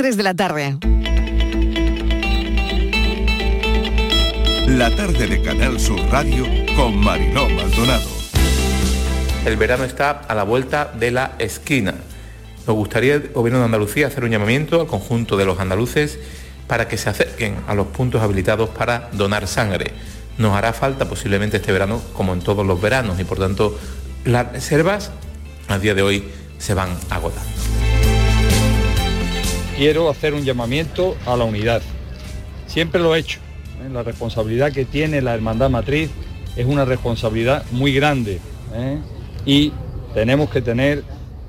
3 de la tarde. La tarde de Canal Sur Radio con Mariló Maldonado. El verano está a la vuelta de la esquina. Nos gustaría el Gobierno de Andalucía hacer un llamamiento al conjunto de los andaluces para que se acerquen a los puntos habilitados para donar sangre. Nos hará falta posiblemente este verano como en todos los veranos y por tanto las reservas a día de hoy se van agotando. Quiero hacer un llamamiento a la unidad. Siempre lo he hecho. ¿eh? La responsabilidad que tiene la Hermandad Matriz es una responsabilidad muy grande. ¿eh? Y tenemos que tener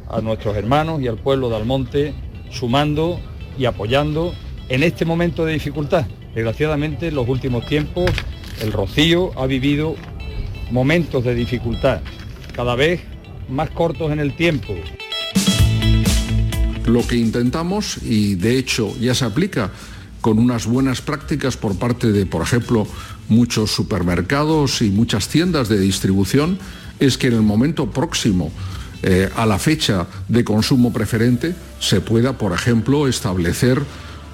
a nuestros hermanos y al pueblo de Almonte sumando y apoyando en este momento de dificultad. Desgraciadamente en los últimos tiempos el Rocío ha vivido momentos de dificultad, cada vez más cortos en el tiempo. Lo que intentamos, y de hecho ya se aplica con unas buenas prácticas por parte de, por ejemplo, muchos supermercados y muchas tiendas de distribución, es que en el momento próximo eh, a la fecha de consumo preferente se pueda, por ejemplo, establecer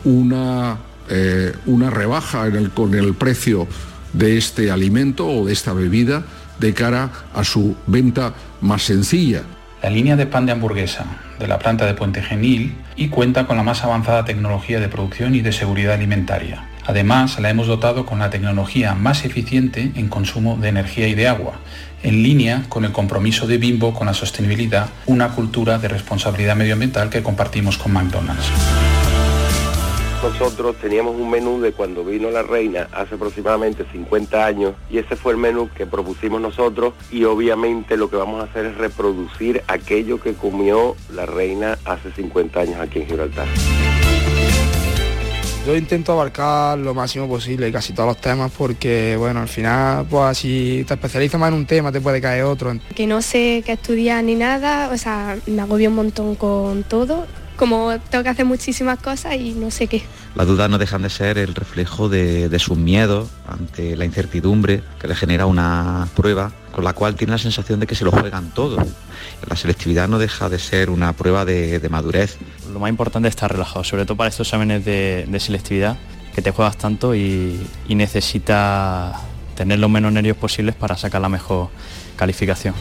una, eh, una rebaja con el precio de este alimento o de esta bebida de cara a su venta más sencilla. La línea de pan de hamburguesa de la planta de Puente Genil y cuenta con la más avanzada tecnología de producción y de seguridad alimentaria. Además, la hemos dotado con la tecnología más eficiente en consumo de energía y de agua, en línea con el compromiso de Bimbo con la sostenibilidad, una cultura de responsabilidad medioambiental que compartimos con McDonald's. Nosotros teníamos un menú de cuando vino la reina hace aproximadamente 50 años y ese fue el menú que propusimos nosotros y obviamente lo que vamos a hacer es reproducir aquello que comió la reina hace 50 años aquí en Gibraltar. Yo intento abarcar lo máximo posible casi todos los temas porque, bueno, al final, pues si te especializas más en un tema, te puede caer otro. Que no sé qué estudiar ni nada, o sea, me agobio un montón con todo como tengo que hacer muchísimas cosas y no sé qué. Las dudas no dejan de ser el reflejo de, de sus miedos ante la incertidumbre que le genera una prueba con la cual tiene la sensación de que se lo juegan todo. La selectividad no deja de ser una prueba de, de madurez. Lo más importante es estar relajado, sobre todo para estos exámenes de, de selectividad, que te juegas tanto y, y necesitas tener los menos nervios posibles para sacar la mejor calificación.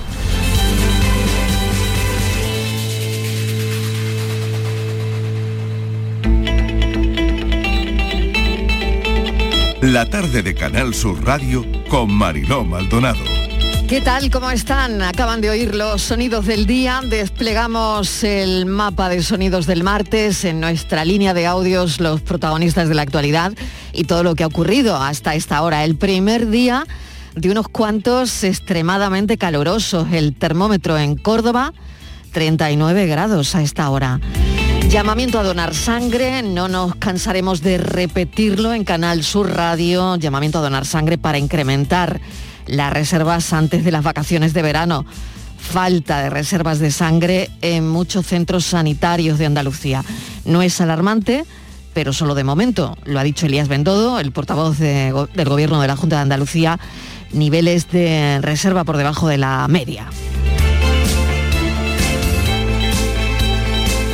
La tarde de Canal Sur Radio con Mariló Maldonado. ¿Qué tal? ¿Cómo están? Acaban de oír los sonidos del día. Desplegamos el mapa de sonidos del martes en nuestra línea de audios, los protagonistas de la actualidad y todo lo que ha ocurrido hasta esta hora. El primer día de unos cuantos extremadamente calurosos. El termómetro en Córdoba, 39 grados a esta hora. Llamamiento a donar sangre, no nos cansaremos de repetirlo en Canal Sur Radio, llamamiento a donar sangre para incrementar las reservas antes de las vacaciones de verano. Falta de reservas de sangre en muchos centros sanitarios de Andalucía. No es alarmante, pero solo de momento. Lo ha dicho Elías Bendodo, el portavoz de, del Gobierno de la Junta de Andalucía, niveles de reserva por debajo de la media.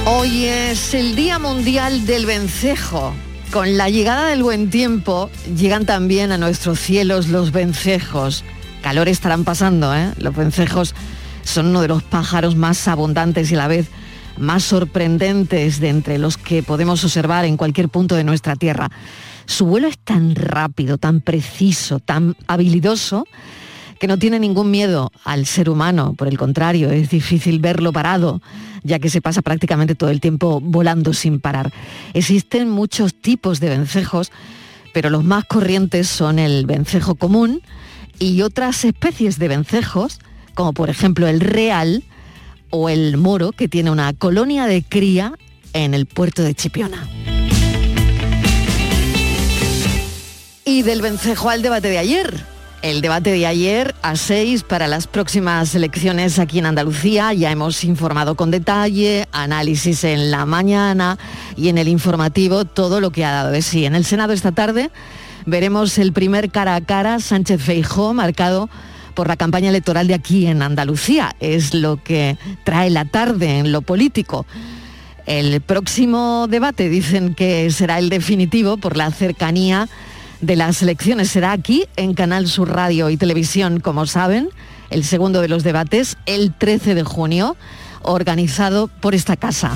Hoy es el Día Mundial del Vencejo. Con la llegada del buen tiempo llegan también a nuestros cielos los vencejos. Calor estarán pasando, ¿eh? Los vencejos son uno de los pájaros más abundantes y a la vez más sorprendentes de entre los que podemos observar en cualquier punto de nuestra tierra. Su vuelo es tan rápido, tan preciso, tan habilidoso, que no tiene ningún miedo al ser humano. Por el contrario, es difícil verlo parado ya que se pasa prácticamente todo el tiempo volando sin parar. Existen muchos tipos de vencejos, pero los más corrientes son el vencejo común y otras especies de vencejos, como por ejemplo el real o el moro, que tiene una colonia de cría en el puerto de Chipiona. Y del vencejo al debate de ayer. El debate de ayer a seis para las próximas elecciones aquí en Andalucía. Ya hemos informado con detalle, análisis en la mañana y en el informativo todo lo que ha dado de sí. En el Senado esta tarde veremos el primer cara a cara Sánchez Feijó marcado por la campaña electoral de aquí en Andalucía. Es lo que trae la tarde en lo político. El próximo debate dicen que será el definitivo por la cercanía de las elecciones. Será aquí en Canal Sur Radio y Televisión, como saben, el segundo de los debates, el 13 de junio, organizado por esta casa.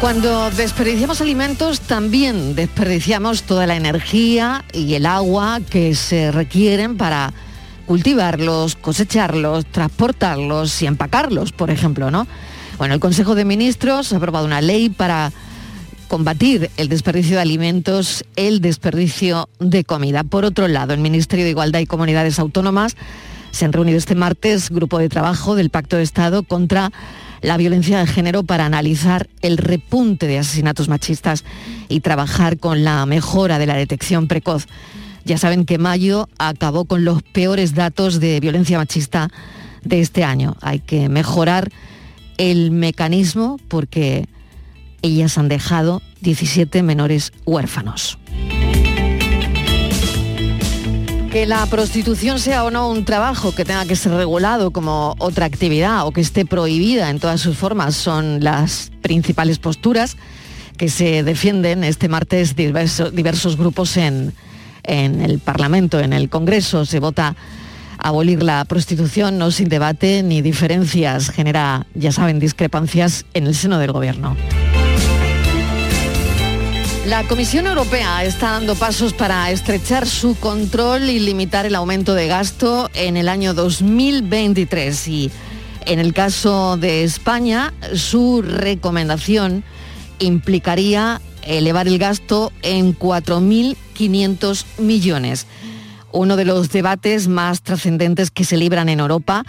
Cuando desperdiciamos alimentos también desperdiciamos toda la energía y el agua que se requieren para cultivarlos, cosecharlos, transportarlos y empacarlos, por ejemplo, ¿no? Bueno, el Consejo de Ministros ha aprobado una ley para combatir el desperdicio de alimentos, el desperdicio de comida. Por otro lado, el Ministerio de Igualdad y Comunidades Autónomas se han reunido este martes grupo de trabajo del Pacto de Estado contra la violencia de género para analizar el repunte de asesinatos machistas y trabajar con la mejora de la detección precoz. Ya saben que mayo acabó con los peores datos de violencia machista de este año. Hay que mejorar el mecanismo porque ellas han dejado 17 menores huérfanos. Que la prostitución sea o no un trabajo que tenga que ser regulado como otra actividad o que esté prohibida en todas sus formas son las principales posturas que se defienden este martes diversos grupos en, en el Parlamento, en el Congreso. Se vota abolir la prostitución no sin debate ni diferencias, genera, ya saben, discrepancias en el seno del Gobierno. La Comisión Europea está dando pasos para estrechar su control y limitar el aumento de gasto en el año 2023 y en el caso de España su recomendación implicaría elevar el gasto en 4.500 millones. Uno de los debates más trascendentes que se libran en Europa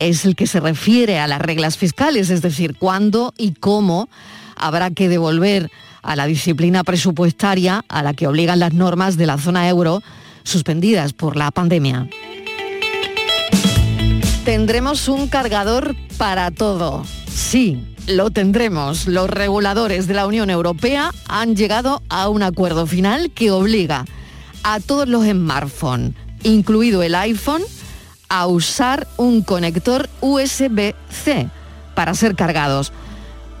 es el que se refiere a las reglas fiscales, es decir, cuándo y cómo habrá que devolver a la disciplina presupuestaria a la que obligan las normas de la zona euro suspendidas por la pandemia. Tendremos un cargador para todo. Sí, lo tendremos. Los reguladores de la Unión Europea han llegado a un acuerdo final que obliga a todos los smartphones, incluido el iPhone, a usar un conector USB-C para ser cargados.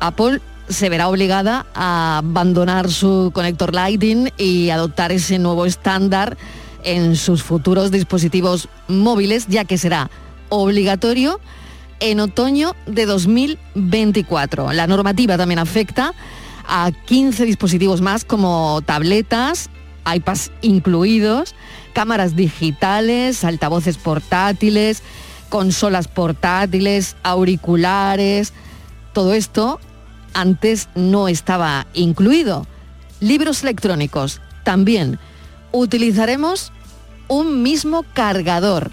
Apple se verá obligada a abandonar su conector Lightning y adoptar ese nuevo estándar en sus futuros dispositivos móviles, ya que será obligatorio en otoño de 2024. La normativa también afecta a 15 dispositivos más como tabletas, iPads incluidos, cámaras digitales, altavoces portátiles, consolas portátiles, auriculares, todo esto antes no estaba incluido. Libros electrónicos también. Utilizaremos un mismo cargador.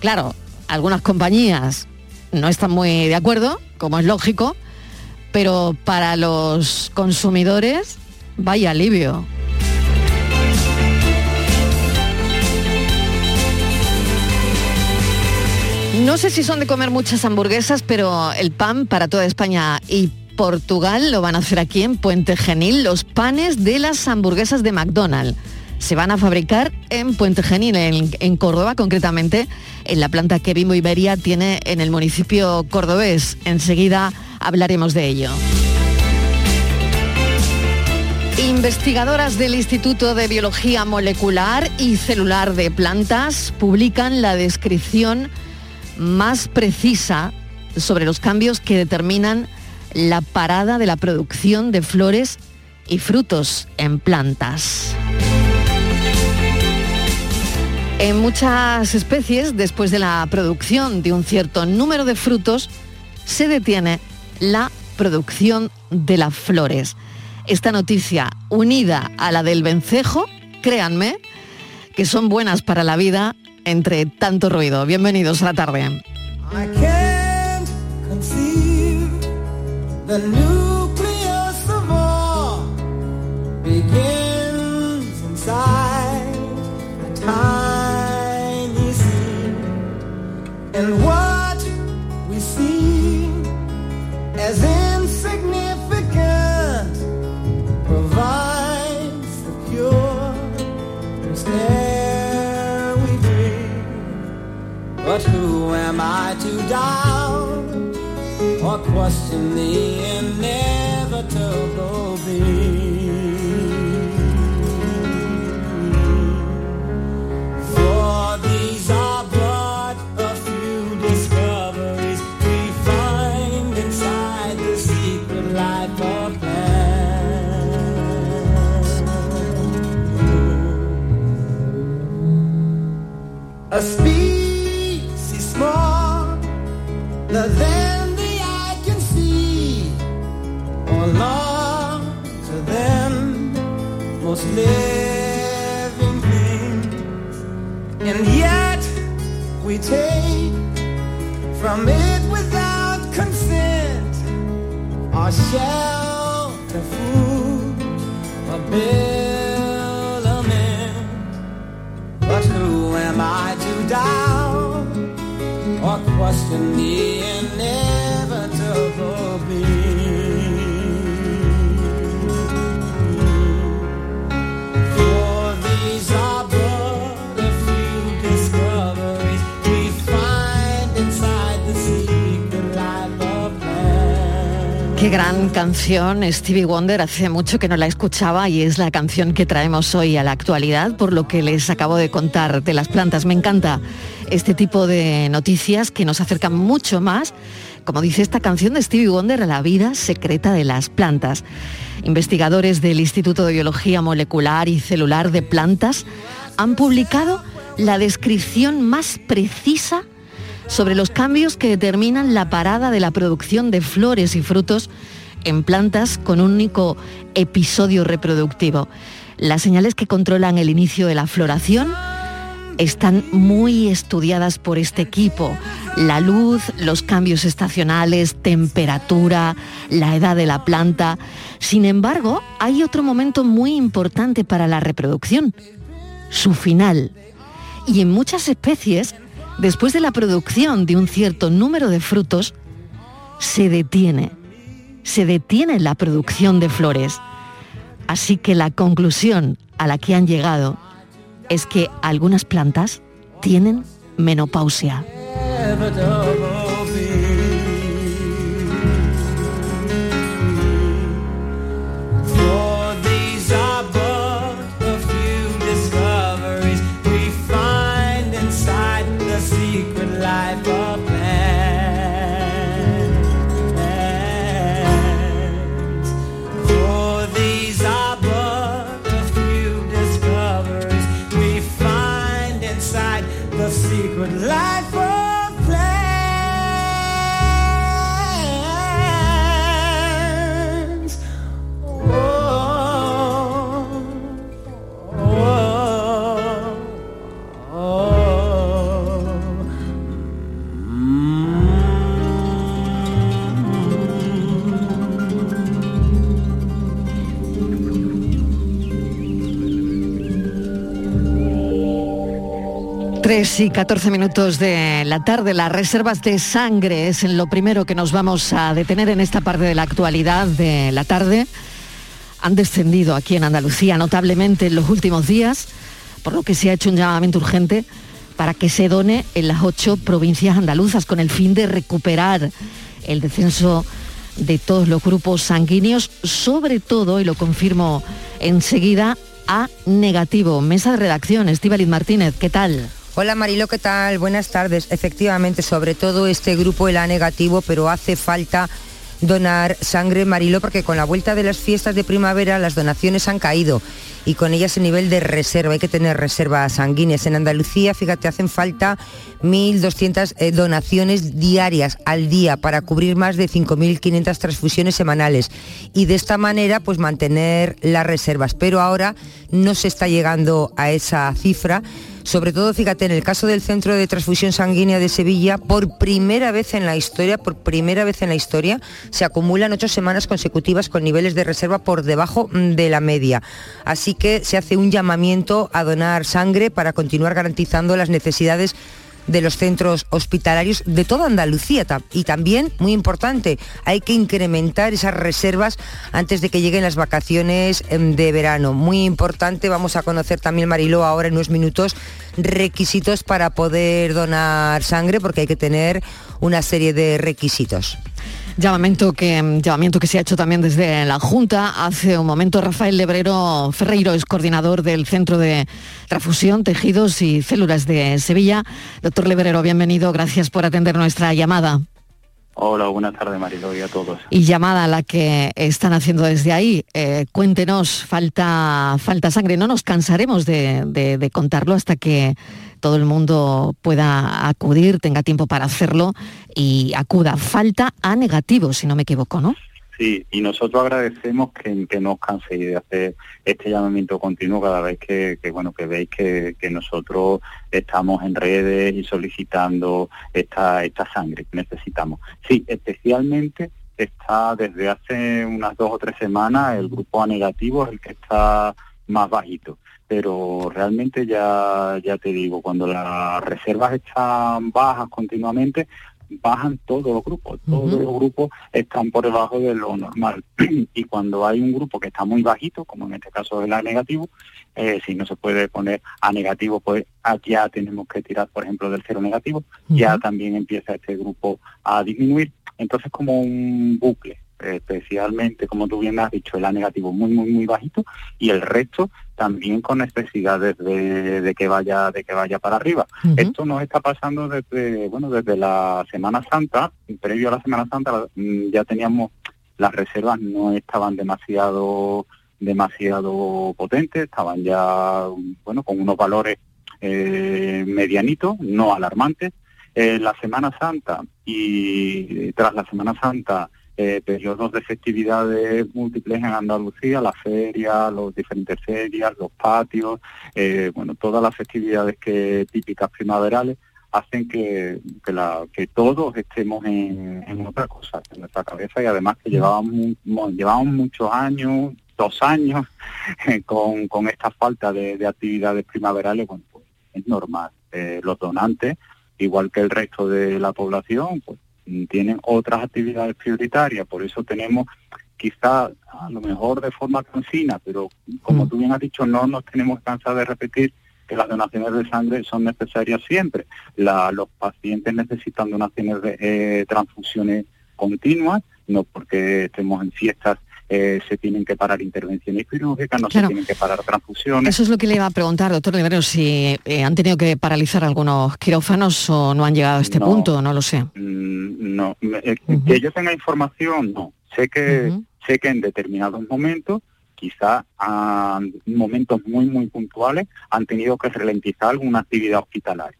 Claro, algunas compañías no están muy de acuerdo, como es lógico, pero para los consumidores, vaya alivio. No sé si son de comer muchas hamburguesas, pero el pan para toda España y Portugal lo van a hacer aquí en Puente Genil, los panes de las hamburguesas de McDonald's. Se van a fabricar en Puente Genil, en, Córdoba, concretamente en la planta que Bimbo Iberia tiene en el municipio cordobés. Enseguida hablaremos de ello. Investigadoras del Instituto de Biología Molecular y Celular de Plantas publican la descripción más precisa sobre los cambios que determinan la parada de la producción de flores y frutos en plantas. En muchas especies, después de la producción de un cierto número de frutos, se detiene la producción de las flores. Esta noticia, unida a la del vencejo, créanme, que son buenas para la vida entre tanto ruido. Bienvenidos a la tarde. The nucleus of all begins inside a tiny seed. And what we see as insignificant provides the cure. Instead we dream. But who am I to what was in the end? shall confuse a bilament. But who am I to doubt or question me? Gran canción, Stevie Wonder, hace mucho que no la escuchaba y es la canción que traemos hoy a la actualidad, por lo que les acabo de contar de las plantas. Me encanta este tipo de noticias que nos acercan mucho más, como dice esta canción de Stevie Wonder, a la vida secreta de las plantas. Investigadores del Instituto de Biología Molecular y Celular de Plantas han publicado la descripción más precisa sobre los cambios que determinan la parada de la producción de flores y frutos en plantas con un único episodio reproductivo. Las señales que controlan el inicio de la floración están muy estudiadas por este equipo. La luz, los cambios estacionales, temperatura, la edad de la planta. Sin embargo, hay otro momento muy importante para la reproducción, su final. Y en muchas especies, después de la producción de un cierto número de frutos, se detiene. Se detiene la producción de flores. Así que la conclusión a la que han llegado es que algunas plantas tienen menopausia. 3 y 14 minutos de la tarde, las reservas de sangre es en lo primero que nos vamos a detener en esta parte de la actualidad de la tarde. Han descendido aquí en Andalucía notablemente en los últimos días, por lo que se ha hecho un llamamiento urgente para que se done en las ocho provincias andaluzas con el fin de recuperar el descenso de todos los grupos sanguíneos, sobre todo, y lo confirmo enseguida, a negativo. Mesa de redacción, Estíbaliz Martínez, ¿qué tal? Hola Marilo, ¿qué tal? Buenas tardes. Efectivamente, sobre todo este grupo el A negativo, pero hace falta donar sangre Marilo porque con la vuelta de las fiestas de primavera las donaciones han caído y con ellas el nivel de reserva, hay que tener reservas sanguíneas. En Andalucía, fíjate, hacen falta 1.200 eh, donaciones diarias al día para cubrir más de 5.500 transfusiones semanales y de esta manera pues mantener las reservas. Pero ahora no se está llegando a esa cifra sobre todo, fíjate, en el caso del Centro de Transfusión Sanguínea de Sevilla, por primera vez en la historia, por primera vez en la historia, se acumulan ocho semanas consecutivas con niveles de reserva por debajo mm, de la media. Así que se hace un llamamiento a donar sangre para continuar garantizando las necesidades de los centros hospitalarios de toda Andalucía y también, muy importante, hay que incrementar esas reservas antes de que lleguen las vacaciones em, de verano. Muy importante, vamos a conocer también, Mariló, ahora en unos minutos, requisitos para poder donar sangre porque hay que tener una serie de requisitos. Llamamiento que, llamamiento que se ha hecho también desde la Junta. Hace un momento Rafael Lebrero Ferreiro es coordinador del Centro de Transfusión, Tejidos y Células de Sevilla. Doctor Lebrero, bienvenido. Gracias por atender nuestra llamada. Hola, buenas tardes Marilo y a todos. Y llamada a la que están haciendo desde ahí. Eh, cuéntenos, falta, falta sangre. No nos cansaremos de, de- de contarlo hasta que todo el mundo pueda acudir, tenga tiempo para hacerlo y acuda. Falta A negativo, si no me equivoco, ¿no? Sí, y nosotros agradecemos que, que no os canséis de hacer este llamamiento continuo cada vez que, bueno que veis que, que nosotros estamos en redes y solicitando esta, esta sangre que necesitamos. Sí, especialmente está desde hace unas dos o tres semanas el grupo A negativo es el que está más bajito. Pero realmente ya, ya te digo, cuando las reservas están bajas continuamente, bajan todos los grupos, todos los grupos están por debajo de lo normal. y cuando hay un grupo que está muy bajito, como en este caso el A negativo, eh, si no se puede poner A negativo, pues aquí ya tenemos que tirar, por ejemplo, del cero negativo, ya también empieza este grupo a disminuir. Entonces como un bucle, especialmente, como tú bien has dicho, el A negativo muy, muy, muy bajito y el resto también con necesidades de, de que vaya de que vaya para arriba. Esto nos está pasando desde bueno desde la Semana Santa, previo a la Semana Santa mm, ya teníamos las reservas no estaban demasiado demasiado potentes, estaban ya bueno con unos valores eh, medianitos, no alarmantes. Eh, la Semana Santa y tras la Semana Santa eh, periodos de festividades múltiples en Andalucía, la feria, los diferentes ferias, los patios, eh, bueno, todas las festividades que típicas primaverales hacen que, que, la- que todos estemos en, en otra cosa, en nuestra cabeza y además que llevábamos, mu- llevábamos muchos años, dos años, con, con esta falta de, de actividades primaverales, bueno, pues es normal. Eh, los donantes, igual que el resto de la población, pues mm, tienen otras actividades prioritarias, por eso tenemos quizá a lo mejor de forma cansina, pero como tú bien has dicho, no nos tenemos cansar de repetir que las donaciones de sangre son necesarias siempre. La- los pacientes necesitan donaciones de eh, transfusiones continuas, no porque estemos en fiestas eh, se tienen que parar intervenciones quirúrgicas, no Claro. se tienen que parar transfusiones. Eso es lo que le iba a preguntar, doctor Lebrero, si eh, han tenido que paralizar algunos quirófanos o no han llegado a este No. punto, no lo sé. Mm, no, eh, que yo tenga información, no. Sé que sé que en determinados momentos, quizá en momentos muy muy puntuales, han tenido que ralentizar alguna actividad hospitalaria.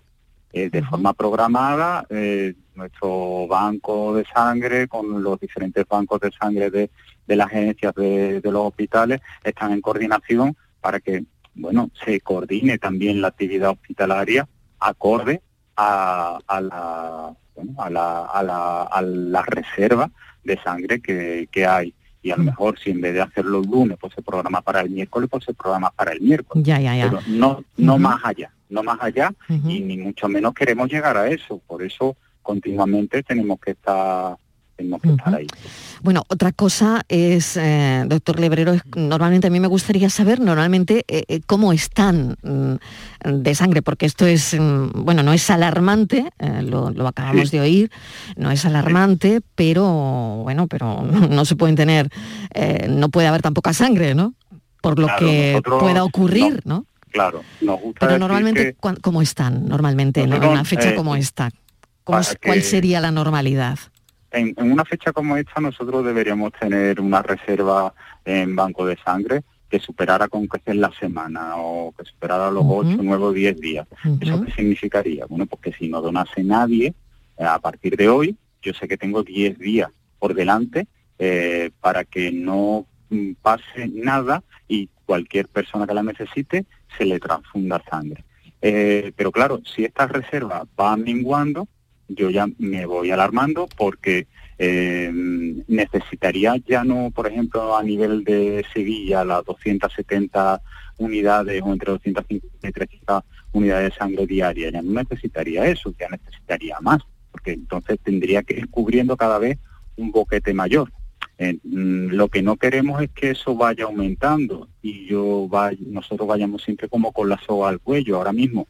Eh, de forma programada, eh, nuestro banco de sangre con los diferentes bancos de sangre de, de las agencias de, de los hospitales están en coordinación para que bueno se coordine también la actividad hospitalaria acorde a, a la, bueno, a, la, a, la, a la reserva de sangre que, que hay. Y a lo mejor si en vez de hacerlo el lunes, pues se programa para el miércoles, pues se programa para el miércoles. Ya, ya, ya. Pero no, no más allá, no más allá, y ni mucho menos queremos llegar a eso. Por eso continuamente tenemos que estar, tenemos que estar ahí. Bueno, otra cosa es, eh, doctor Lebrero, es- normalmente a mí me gustaría saber normalmente eh, eh, cómo están mm, de sangre, porque esto es, mm, bueno, no es alarmante, eh, lo, lo acabamos Sí. de oír, no es alarmante, pero bueno, pero no, no se pueden tener, no puede haber tan poca sangre, ¿no? Por lo Claro, que nosotros pueda ocurrir, ¿no? Claro, nos gusta Pero normalmente, que- ¿cuán- ¿cómo están normalmente en una fecha eh, como esta? ¿Cómo para es- ¿Cuál sería la normalidad? En, en una fecha como esta nosotros deberíamos tener una reserva en banco de sangre que superara con sea la semana o que superara los Ujú. 8, 9 o 10 días. ¿Eso qué significaría? Bueno, porque si no donase nadie, eh, a partir de hoy, yo sé que tengo 10 días por delante eh, para que no mm, pase nada y cualquier persona que la necesite se le transfunda sangre. Eh, pero claro, si esta reserva va menguando, yo ya me voy alarmando porque eh, necesitaría ya no, por ejemplo, a nivel de Sevilla, las 270 unidades o entre 250 y 300 unidades de sangre diaria, ya no necesitaría eso, ya necesitaría más, porque entonces tendría que ir cubriendo cada vez un boquete mayor. Eh, mm, lo que no queremos es que eso vaya aumentando y yo vaya, nosotros vayamos siempre como con la soga al cuello. Ahora mismo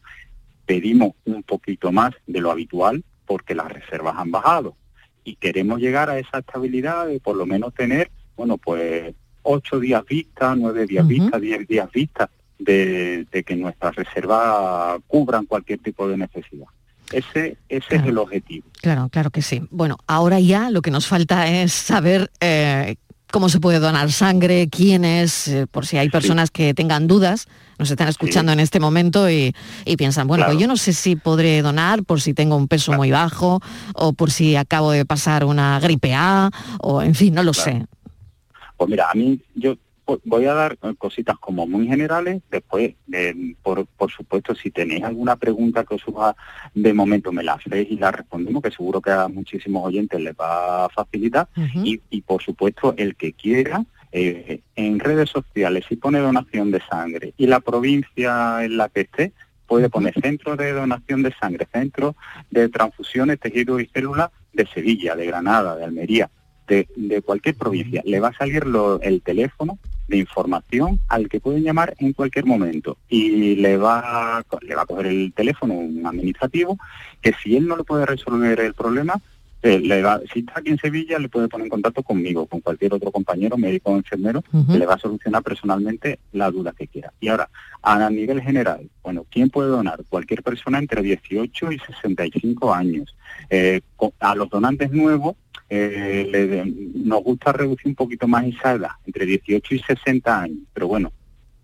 pedimos un poquito más de lo habitual porque las reservas han bajado y queremos llegar a esa estabilidad de por lo menos tener, bueno, pues ocho días vista, nueve días Ujú. vista, diez días vista de, de que nuestras reservas cubran cualquier tipo de necesidad. Ese, ese es el objetivo. Claro, claro que sí. Bueno, ahora ya lo que nos falta es saber eh, cómo se puede donar sangre, quiénes, eh, por si hay personas que tengan dudas, nos están escuchando en este momento y, y piensan, bueno, Claro. pues yo no sé si podré donar por si tengo un peso muy bajo o por si acabo de pasar una gripe A o en fin, no lo sé. Pues mira, a mí yo voy a dar eh, cositas como muy generales, después, eh, por, por supuesto, si tenéis alguna pregunta que os surja de momento, me la hacéis y la respondemos, que seguro que a muchísimos oyentes les va a facilitar. y, y, por supuesto, el que quiera, eh, en redes sociales, si pone donación de sangre y la provincia en la que esté, puede poner centro de donación de sangre, centro de transfusiones, tejidos y células de Sevilla, de Granada, de Almería, de, de cualquier provincia. Le va a salir lo- el teléfono de información al que pueden llamar en cualquier momento y le va, le va a coger el teléfono un administrativo que si él no le puede resolver el problema, eh, le va- si está aquí en Sevilla, le puede poner en contacto conmigo, con cualquier otro compañero, médico o enfermero, que le va a solucionar personalmente la duda que quiera. Y ahora, a nivel general, bueno, ¿quién puede donar? Cualquier persona entre 18 y 65 años. Eh, a los donantes nuevos eh, le- nos gusta reducir un poquito más esa edad, entre 18 y 60 años. Pero bueno,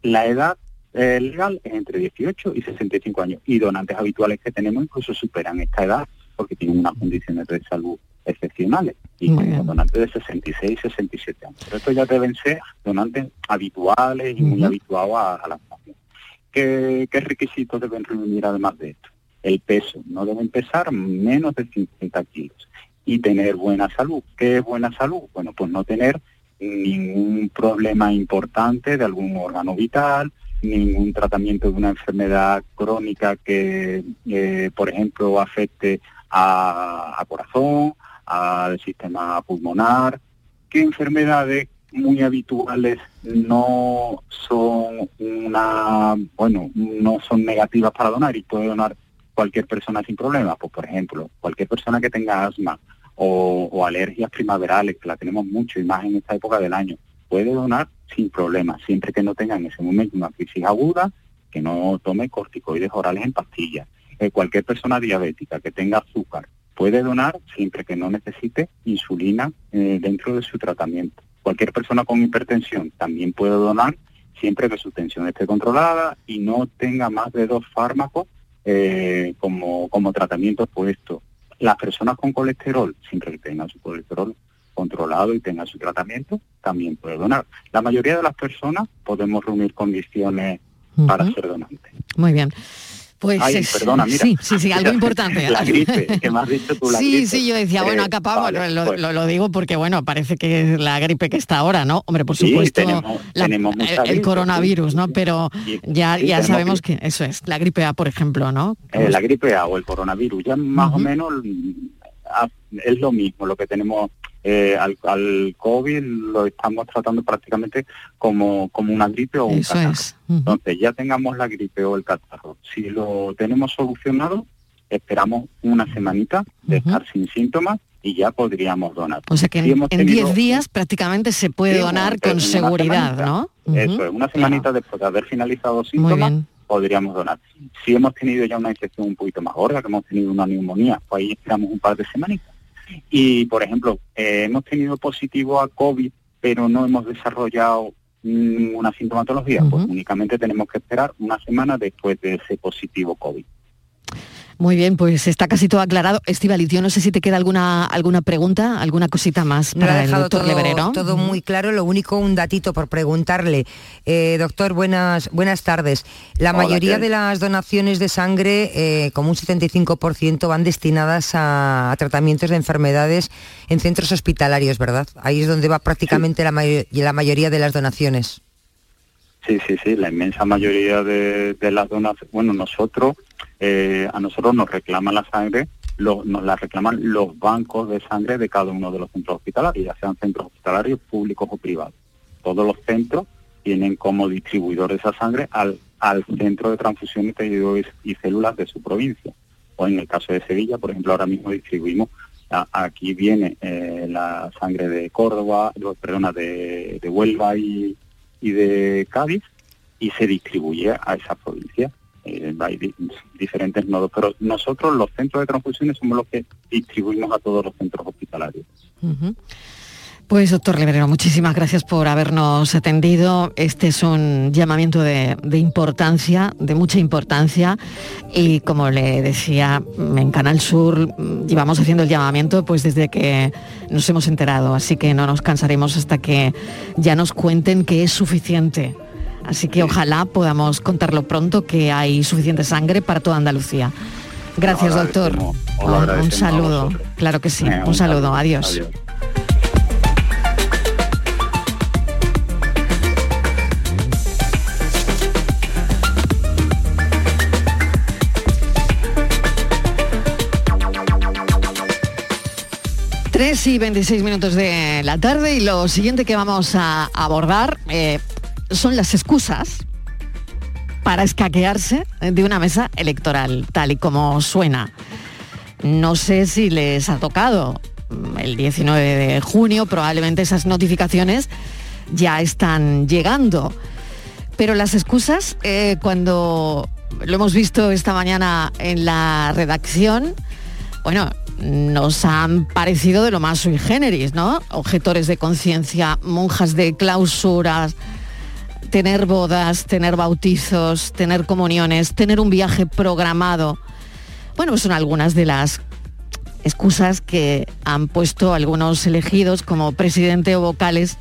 la edad eh, legal es entre 18 y 65 años. Y donantes habituales que tenemos incluso superan esta edad porque tienen unas condiciones de salud excepcionales. Y tenemos donantes de 66 y 67 años. Pero estos ya deben ser donantes habituales y muy habituados a, a la donación. ¿Qué, ¿Qué requisitos deben reunir además de esto? El peso. No deben pesar menos de 50 kilos. Y tener buena salud. ¿Qué es buena salud? Bueno, pues no tener ningún problema importante de algún órgano vital, ningún tratamiento de una enfermedad crónica que, eh, por ejemplo, afecte a, a corazón, al sistema pulmonar. ¿Qué enfermedades muy habituales no son una, bueno, no son negativas para donar y puede donar cualquier persona sin problemas? Pues, por ejemplo, cualquier persona que tenga asma o, alergias primaverales, que la tenemos mucho y más en esta época del año, puede donar sin problemas, siempre que no tenga en ese momento una crisis aguda, que no tome corticoides orales en pastillas. Eh, cualquier persona diabética que tenga azúcar puede donar siempre que no necesite insulina eh, dentro de su tratamiento. Cualquier persona con hipertensión también puede donar siempre que su tensión esté controlada y no tenga más de dos fármacos eh, como, como tratamiento puesto. Las personas con colesterol, siempre que tengan su colesterol controlado y tengan su tratamiento, también puede donar. La mayoría de las personas podemos reunir condiciones para ser donantes. Muy bien. Pues Ay, es- perdona, mira. sí, sí, sí, algo importante. La gripe, que me has dicho tú la sí, gripe. sí, yo decía, bueno, Eh, acá Pablo, vale, lo, pues, lo- lo digo porque, bueno, parece que es la gripe que está ahora, ¿no? Hombre, por Sí, supuesto, tenemos- la- tenemos mucha el, gripe, coronavirus, ¿no? Pero ya, sí, ya sabemos que eso es, la gripe A, por ejemplo, ¿no? eh, la gripe A o el coronavirus, ya más o menos mm, ah, es lo mismo lo que tenemos eh, al, al COVID, lo estamos tratando prácticamente como, como una gripe o un Eso catarro. es. Entonces ya tengamos la gripe o el catarro, si lo tenemos solucionado, esperamos una semanita de estar sin síntomas y ya podríamos donar. O sea que en hemos en tenido 10 días prácticamente se puede donar con seguridad, semanita. ¿no? Eso es, una semanita después de haber finalizado los síntomas, podríamos donar. Si hemos tenido ya una infección un poquito más gorda, que hemos tenido una neumonía, pues ahí esperamos un par de semanitas. Y, por ejemplo, eh, hemos tenido positivo a COVID, pero no hemos desarrollado ninguna sintomatología, pues únicamente tenemos que esperar una semana después de ese positivo COVID. Muy bien, pues está casi todo aclarado. Estivaliz, yo no sé si te queda alguna alguna pregunta, alguna cosita más para ha el dejado doctor todo, Leverero. todo muy claro. Lo único, un datito por preguntarle. Eh, doctor, buenas, buenas tardes. La Hola, mayoría ¿qué de las donaciones de sangre, eh, como un 75%, van destinadas a, a tratamientos de enfermedades en centros hospitalarios, ¿verdad? Ahí es donde va prácticamente la, mayo- la mayoría de las donaciones. Sí, sí, sí, la inmensa mayoría de, de las donaciones, bueno, nosotros, eh, a nosotros nos reclaman la sangre, lo- nos la reclaman los bancos de sangre de cada uno de los centros hospitalarios, ya sean centros hospitalarios públicos o privados. Todos los centros tienen como distribuidor esa sangre al, centro de transfusión de tejidos y células de su provincia. O en el caso de Sevilla, por ejemplo, ahora mismo distribuimos Aquí viene eh, la sangre de Córdoba, perdona, de, de Huelva y de Cádiz y se distribuye a esa provincia. Eh, hay di- diferentes nodos, pero nosotros los centros de transfusiones somos los que distribuimos a todos los centros hospitalarios. Pues doctor Lebrero, muchísimas gracias por habernos atendido. Este es un llamamiento de, de importancia, de mucha importancia. Y como le decía, en Canal Sur llevamos haciendo el llamamiento pues desde que nos hemos enterado. Así que no nos cansaremos hasta que ya nos cuenten que es suficiente. Así que ojalá podamos contarlo pronto que hay suficiente sangre para toda Andalucía. Gracias, doctor. lo Un- saludo. Claro que sí. Un saludo. Adiós. Adiós. Tres y 26 minutos de la tarde y lo siguiente que vamos a abordar eh, son las excusas para escaquearse de una mesa electoral, tal y como suena. No sé si les ha tocado el 19 de junio, probablemente esas notificaciones ya están llegando. Pero las excusas, eh, cuando lo hemos visto esta mañana en la redacción, bueno, nos han parecido de lo más sui generis, ¿no? Objetores de conciencia, monjas de clausuras, tener bodas, tener bautizos, tener comuniones, tener un viaje programado. Bueno, pues son algunas de las excusas que han puesto algunos elegidos como presidente o vocales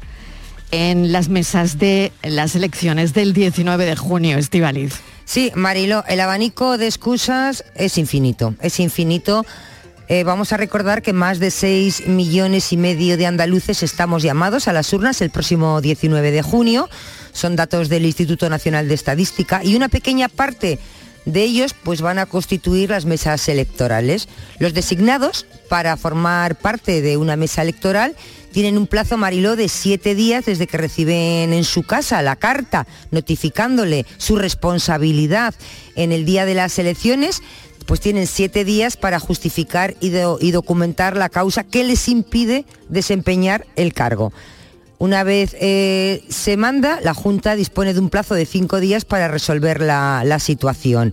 en las mesas de las elecciones del 19 de junio, Estivaliz. Sí, Marilo, el abanico de excusas es infinito, es infinito. Eh, vamos a recordar que más de 6 millones y medio de andaluces estamos llamados a las urnas el próximo 19 de junio. Son datos del Instituto Nacional de Estadística y una pequeña parte de ellos pues van a constituir las mesas electorales. Los designados para formar parte de una mesa electoral tienen un plazo Mariló de siete días desde que reciben en su casa la carta notificándole su responsabilidad en el día de las elecciones pues tienen siete días para justificar y, y documentar la causa que les impide desempeñar el cargo. Una vez eh, se manda, la Junta dispone de un plazo de cinco días para resolver la, la situación.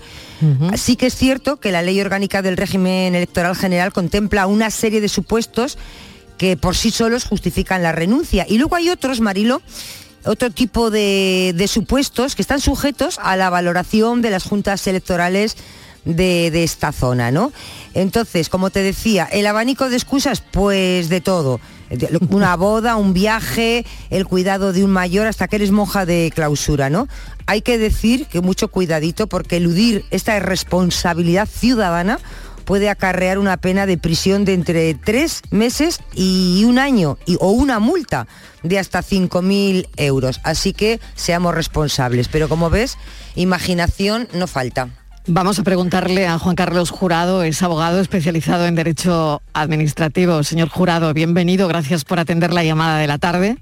Sí que es cierto que la Ley Orgánica del Régimen Electoral General contempla una serie de supuestos que por sí solos justifican la renuncia. Y luego hay otros, Marilo, otro tipo de, de supuestos que están sujetos a la valoración de las juntas electorales de, de esta zona, ¿no? Entonces, como te decía, el abanico de excusas, pues de todo. Una boda, un viaje, el cuidado de un mayor, hasta que eres monja de clausura, ¿no? Hay que decir que mucho cuidadito porque eludir esta responsabilidad ciudadana puede acarrear una pena de prisión de entre tres meses y un año y- o una multa de hasta 5.000 euros. Así que seamos responsables. Pero como ves, imaginación no falta. Vamos a preguntarle a Juan Carlos Jurado, es abogado especializado en Derecho Administrativo. Señor Jurado, bienvenido, gracias por atender la llamada de la tarde.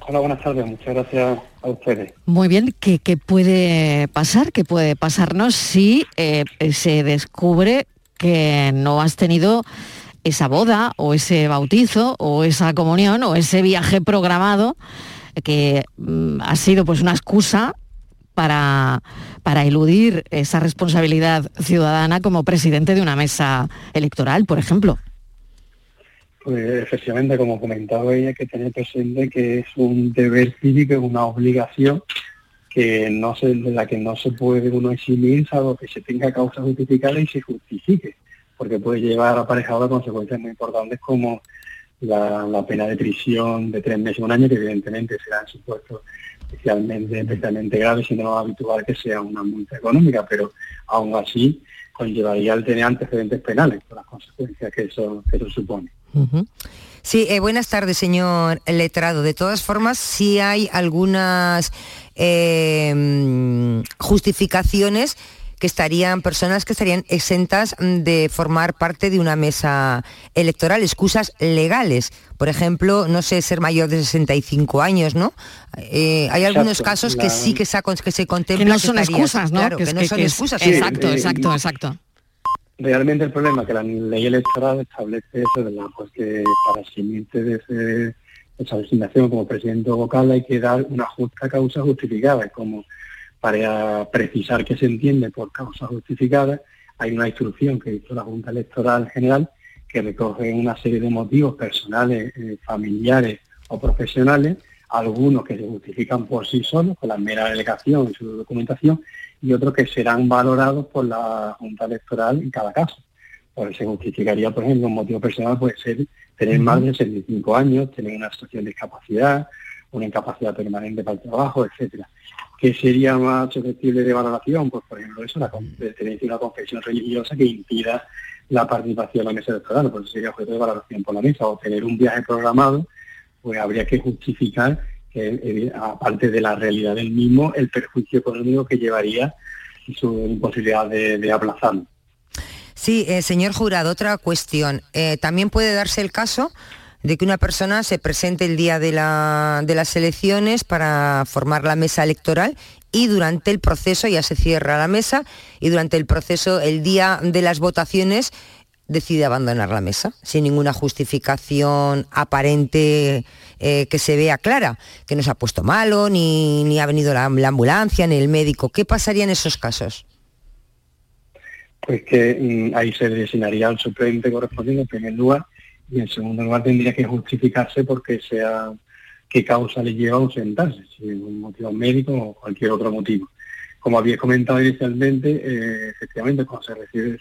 Hola, buenas tardes. Muchas gracias a ustedes. Muy bien, ¿qué, qué puede pasar? ¿Qué puede pasarnos si eh, se descubre que no has tenido esa boda o ese bautizo o esa comunión o ese viaje programado que mm, ha sido pues una excusa para, para eludir esa responsabilidad ciudadana como presidente de una mesa electoral, por ejemplo? Pues efectivamente, como comentaba ella, hay que tener presente que es un deber cívico, es una obligación que no se, de la que no se puede uno eximir, salvo que se tenga causa justificada y se justifique, porque puede llevar aparejado a consecuencias muy importantes como la, pena de prisión de tres meses, un año, que evidentemente serán supuestos especialmente, especialmente graves, si no es habitual que sea una multa económica, pero aún así conllevaría el tener antecedentes penales por las consecuencias que eso, que eso supone. Sí, eh, buenas tardes, señor letrado. De todas formas, sí hay algunas eh, mm, justificaciones que estarían, personas que estarían exentas de formar parte de una mesa electoral, excusas legales. Por ejemplo, no sé, ser mayor de 65 años, ¿no? Eh, hay algunos Exacto, casos que la- sí que, se, que se contempla Que no son estarías- excusas, ¿no? Claro, Que no son que es- excusas. exacto, sí. exacto, exacto. realmente el problema es que la ley electoral establece eso, ¿verdad? Pues que para eximirte de ese- esa designación como presidente vocal hay que dar una justa causa justificada, como para precisar qué se entiende por causa justificada, hay una instrucción que hizo la Junta Electoral General que recoge una serie de motivos personales, eh, familiares o profesionales, algunos que se justifican por sí solos, con la mera delegación y su documentación, y otros que serán valorados por la Junta Electoral en cada caso. Pues se justificaría, por ejemplo, un motivo personal puede ser tener más de 65 años, tener una situación de discapacidad, una incapacidad permanente para el trabajo, etcétera. ¿Qué sería más susceptible de valoración? Pues, por ejemplo, eso, la con- pertenencia a una confesión religiosa que impida la participación en la mesa electoral, pues eso sería objeto de valoración por la mesa, o tener un viaje programado, pues habría que justificar, que, eh, aparte de la realidad del mismo, el perjuicio económico que llevaría su imposibilidad de, de aplazarlo. Sí, eh, señor jurado, otra cuestión. Eh, También puede darse el caso de que una persona se presente el día de, la- de las elecciones para formar la mesa electoral y durante el proceso ya se cierra la mesa y durante el proceso, el día de las votaciones, decide abandonar la mesa sin ninguna justificación aparente eh, que se vea clara, que no se ha puesto malo, ni, ni ha venido la- la ambulancia, ni el médico. ¿Qué pasaría en esos casos? pues que mm, ahí se designaría al suplente correspondiente en primer lugar y en segundo lugar tendría que justificarse porque sea qué causa le lleva a ausentarse, si es un motivo médico o cualquier otro motivo. Como había comentado inicialmente, eh, efectivamente cuando se recibe,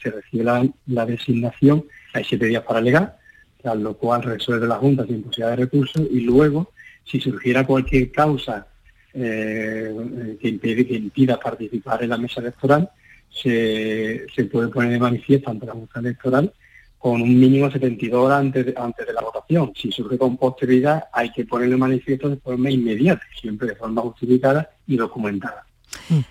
la, designación hay siete días para alegar, tras lo cual resuelve la Junta sin posibilidad de recurso y luego, si surgiera cualquier causa eh, que, impide- que impida participar en la mesa electoral, se, se puede poner de manifiesto ante la Junta Electoral con un mínimo de 72 horas antes de, antes de la votación. Si surge con posterioridad, hay que ponerlo manifiesto de forma inmediata, siempre de forma justificada y documentada.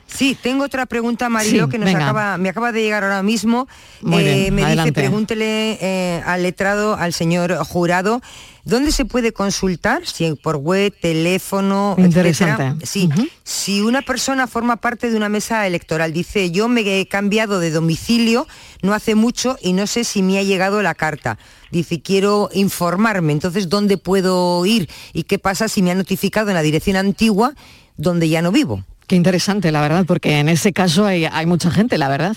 Sí, tengo otra pregunta, Marilo, Sí, que nos venga. acaba, me acaba de llegar ahora mismo. Eh, bien, me adelante. dice, pregúntele eh, al letrado, al señor jurado, ¿dónde se puede consultar? Si por web, teléfono, Interesante. etcétera. Sí, si una persona forma parte de una mesa electoral, dice, yo me he cambiado de domicilio no hace mucho y no sé si me ha llegado la carta. Dice, quiero informarme, entonces, ¿dónde puedo ir? ¿Y qué pasa si me ha notificado en la dirección antigua donde ya no vivo? Qué interesante, la verdad, porque en ese caso hay, hay mucha gente, la verdad.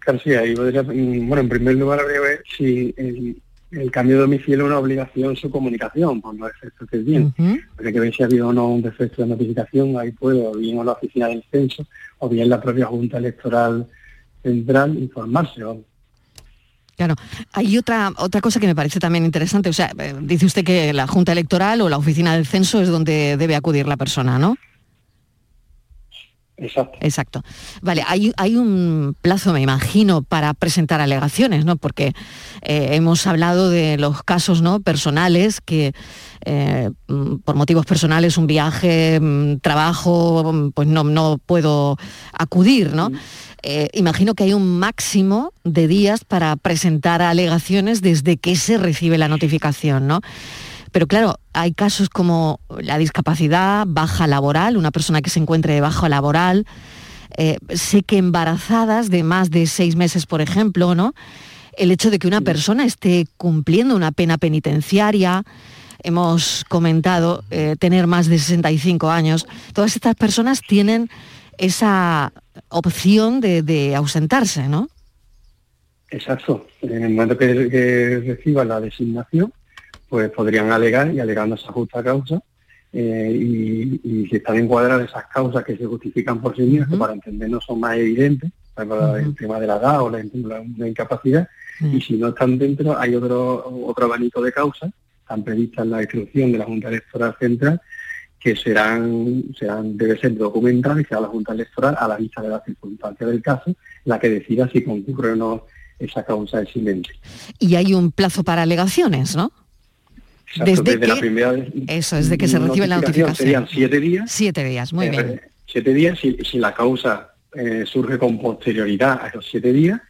Claro, sí, ahí podría- mm, bueno, en primer lugar habría que ver si el, el cambio de domicilio es una obligación su comunicación, por los efectos que tiene. Habría que ver si ha habido o no un defecto de notificación, ahí puede, o bien o la oficina del censo, o bien la propia Junta Electoral Central informarse. vamos. Claro, hay otra otra cosa que me parece también interesante. O sea, eh, dice usted que la Junta Electoral o la oficina del censo es donde debe acudir la persona, ¿no? Exacto. Exacto. Vale, hay, hay un plazo, me imagino, para presentar alegaciones, ¿no? Porque eh, hemos hablado de los casos ¿no? personales que eh, mm, por motivos personales, un viaje, mm, trabajo, mm, pues no, no puedo acudir, ¿no? Eh, imagino que hay un máximo de días para presentar alegaciones desde que se recibe la notificación, ¿no? Pero claro, hay casos como la discapacidad, baja laboral, una persona que se encuentre de baja laboral, eh, sé que embarazadas de más de seis meses, por ejemplo, ¿no? El hecho de que una persona esté cumpliendo una pena penitenciaria, hemos comentado eh, tener más de 65 años, todas estas personas tienen esa opción de, de ausentarse, ¿no? Exacto. En el momento que, que reciba la designación, pues podrían alegar y alegando esa justa causa eh, y, y si están encuadradas esas causas que se justifican por sí mismas, que para entendernos son más evidentes, para el tema de la edad o la, la- la incapacidad, y si no están dentro, hay otro, otro abanico de causas, están previstas en la instrucción de la Junta Electoral Central, que serán, serán debe ser documentada y será la Junta Electoral, a la vista de las circunstancias del caso, la que decida si concurre o no esa causa exilente. Y hay un plazo para alegaciones, ¿no? Exacto, Desde desde la que- primera Eso, desde que se recibe la notificación. Serían siete días. Siete días, muy eh, bien. Siete días, si, si la causa eh, surge con posterioridad a esos siete días,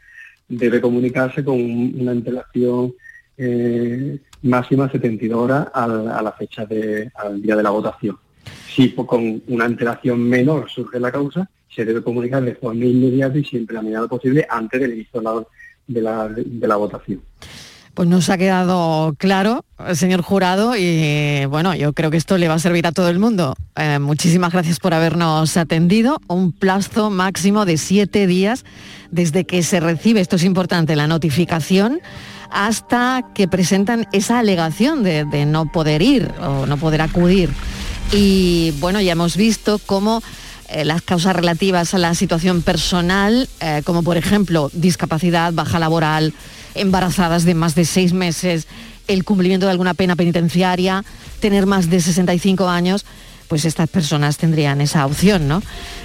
debe comunicarse con un- una antelación eh, máxima 72 horas al- a la fecha de, al día de la votación. Si con una antelación menor surge la causa, se debe comunicar de forma inmediata y siempre a medida posible antes del inicio de la, de la, de la votación. Pues nos ha quedado claro, señor jurado, y bueno, yo creo que esto le va a servir a todo el mundo. Eh, muchísimas gracias por habernos atendido. Un plazo máximo de siete días desde que se recibe, esto es importante, la notificación hasta que presentan esa alegación de, no poder ir o no poder acudir. Y bueno, ya hemos visto cómo eh, las causas relativas a la situación personal, eh, como por ejemplo discapacidad, baja laboral, embarazadas de más de seis meses, el cumplimiento de alguna pena penitenciaria, tener más de 65 años, pues estas personas tendrían esa opción ¿no?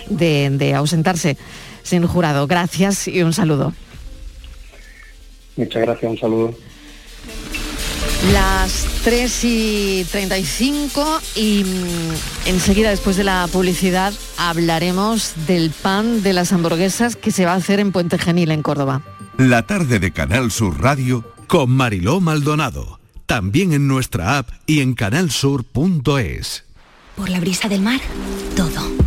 de, de ausentarse. Señor jurado, gracias y un saludo. Muchas gracias, un saludo. Las 3 y 35 y mm, enseguida después de la publicidad hablaremos del pan de las hamburguesas que se va a hacer en Puente Genil, en Córdoba. La tarde de Canal Sur Radio con Mariló Maldonado. También en nuestra app y en canalsur.es. Por la brisa del mar, todo.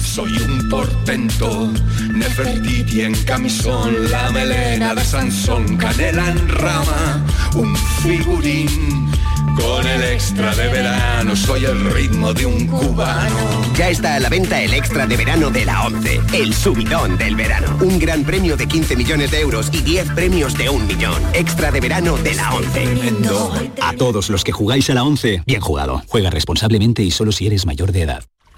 soy un portento. Nefertiti en camisón, la melena de Sansón, canela en rama, un figurín. Con el extra de verano, soy el ritmo de un cubano. Ya está a la venta el extra de verano de la 11, el subidón del verano. Un gran premio de 15 millones de euros y 10 premios de un millón. Extra de verano de la 11. A todos los que jugáis a la 11, bien jugado. Juega responsablemente y solo si eres mayor de edad.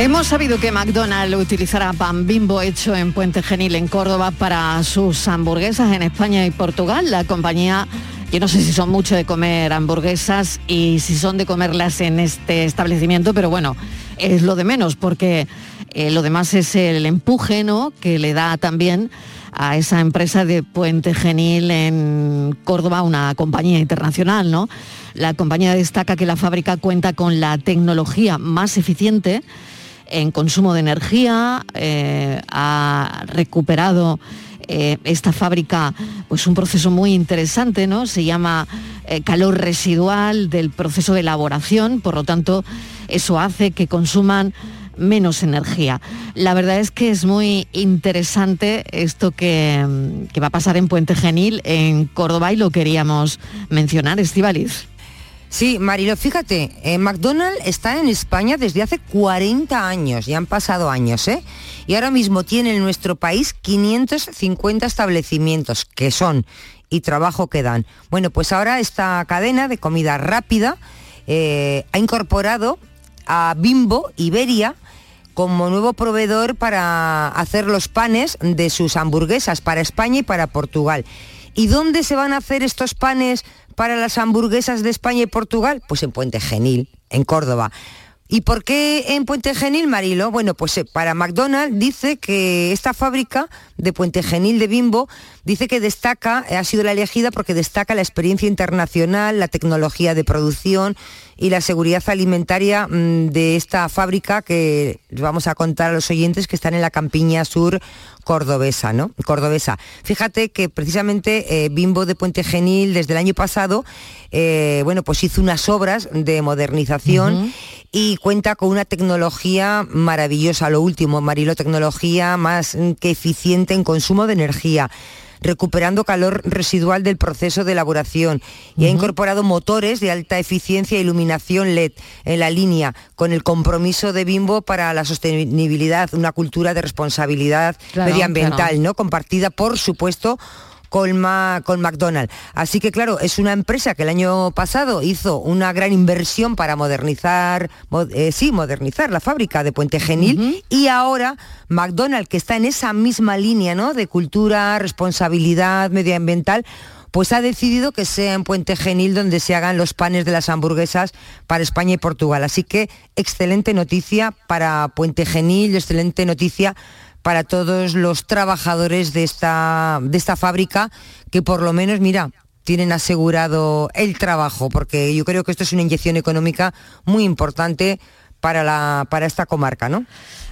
Hemos sabido que McDonald's utilizará pan bimbo hecho en Puente Genil, en Córdoba, para sus hamburguesas en España y Portugal. La compañía, yo no sé si son mucho de comer hamburguesas y si son de comerlas en este establecimiento, pero bueno, es lo de menos, porque eh, lo demás es el empuje ¿no? que le da también a esa empresa de Puente Genil en Córdoba, una compañía internacional, ¿no? La compañía destaca que la fábrica cuenta con la tecnología más eficiente en consumo de energía, eh, ha recuperado eh, esta fábrica pues un proceso muy interesante, ¿no? Se llama eh, calor residual del proceso de elaboración, por lo tanto, eso hace que consuman menos energía. La verdad es que es muy interesante esto que, va a pasar en Puente Genil, en Córdoba, y lo queríamos mencionar, Estivaliz. Sí, Marilo, fíjate, eh, McDonald's está en España desde hace 40 años, ya han pasado años, ¿eh? Y ahora mismo tiene en nuestro país 550 establecimientos, que son, y trabajo que dan. Bueno, pues ahora esta cadena de comida rápida eh, ha incorporado a Bimbo Iberia como nuevo proveedor para hacer los panes de sus hamburguesas para España y para Portugal. ¿Y dónde se van a hacer estos panes para las hamburguesas de España y Portugal? Pues en Puente Genil, en Córdoba. ¿Y por qué en Puente Genil, Marilo? Bueno, pues eh, para McDonald's dice que esta fábrica de Puente Genil de Bimbo dice que destaca, eh, ha sido la elegida porque destaca la experiencia internacional, la tecnología de producción y la seguridad alimentaria mm, de esta fábrica que vamos a contar a los oyentes que están en la campiña sur cordobesa, ¿no? Cordobesa. Fíjate que precisamente eh, Bimbo de Puente Genil desde el año pasado, eh, bueno, pues hizo unas obras de modernización y cuenta con una tecnología maravillosa, lo último, Marilo, tecnología más mm, que eficiente en consumo de energía recuperando calor residual del proceso de elaboración y ha incorporado motores de alta eficiencia e iluminación LED en la línea con el compromiso de Bimbo para la sostenibilidad, una cultura de responsabilidad Claro, medioambiental, claro. ¿no? Compartida, por supuesto, con, Ma- con McDonald's. Así que claro, es una empresa que el año pasado hizo una gran inversión para modernizar, mo- eh, sí, modernizar la fábrica de Puente Genil y ahora McDonald's, que está en esa misma línea ¿no? de cultura, responsabilidad medioambiental, pues ha decidido que sea en Puente Genil donde se hagan los panes de las hamburguesas para España y Portugal. Así que excelente noticia para Puente Genil, excelente noticia para todos los trabajadores de esta, de esta fábrica que por lo menos, mira, tienen asegurado el trabajo, porque yo creo que esto es una inyección económica muy importante para, la, para esta comarca, ¿no?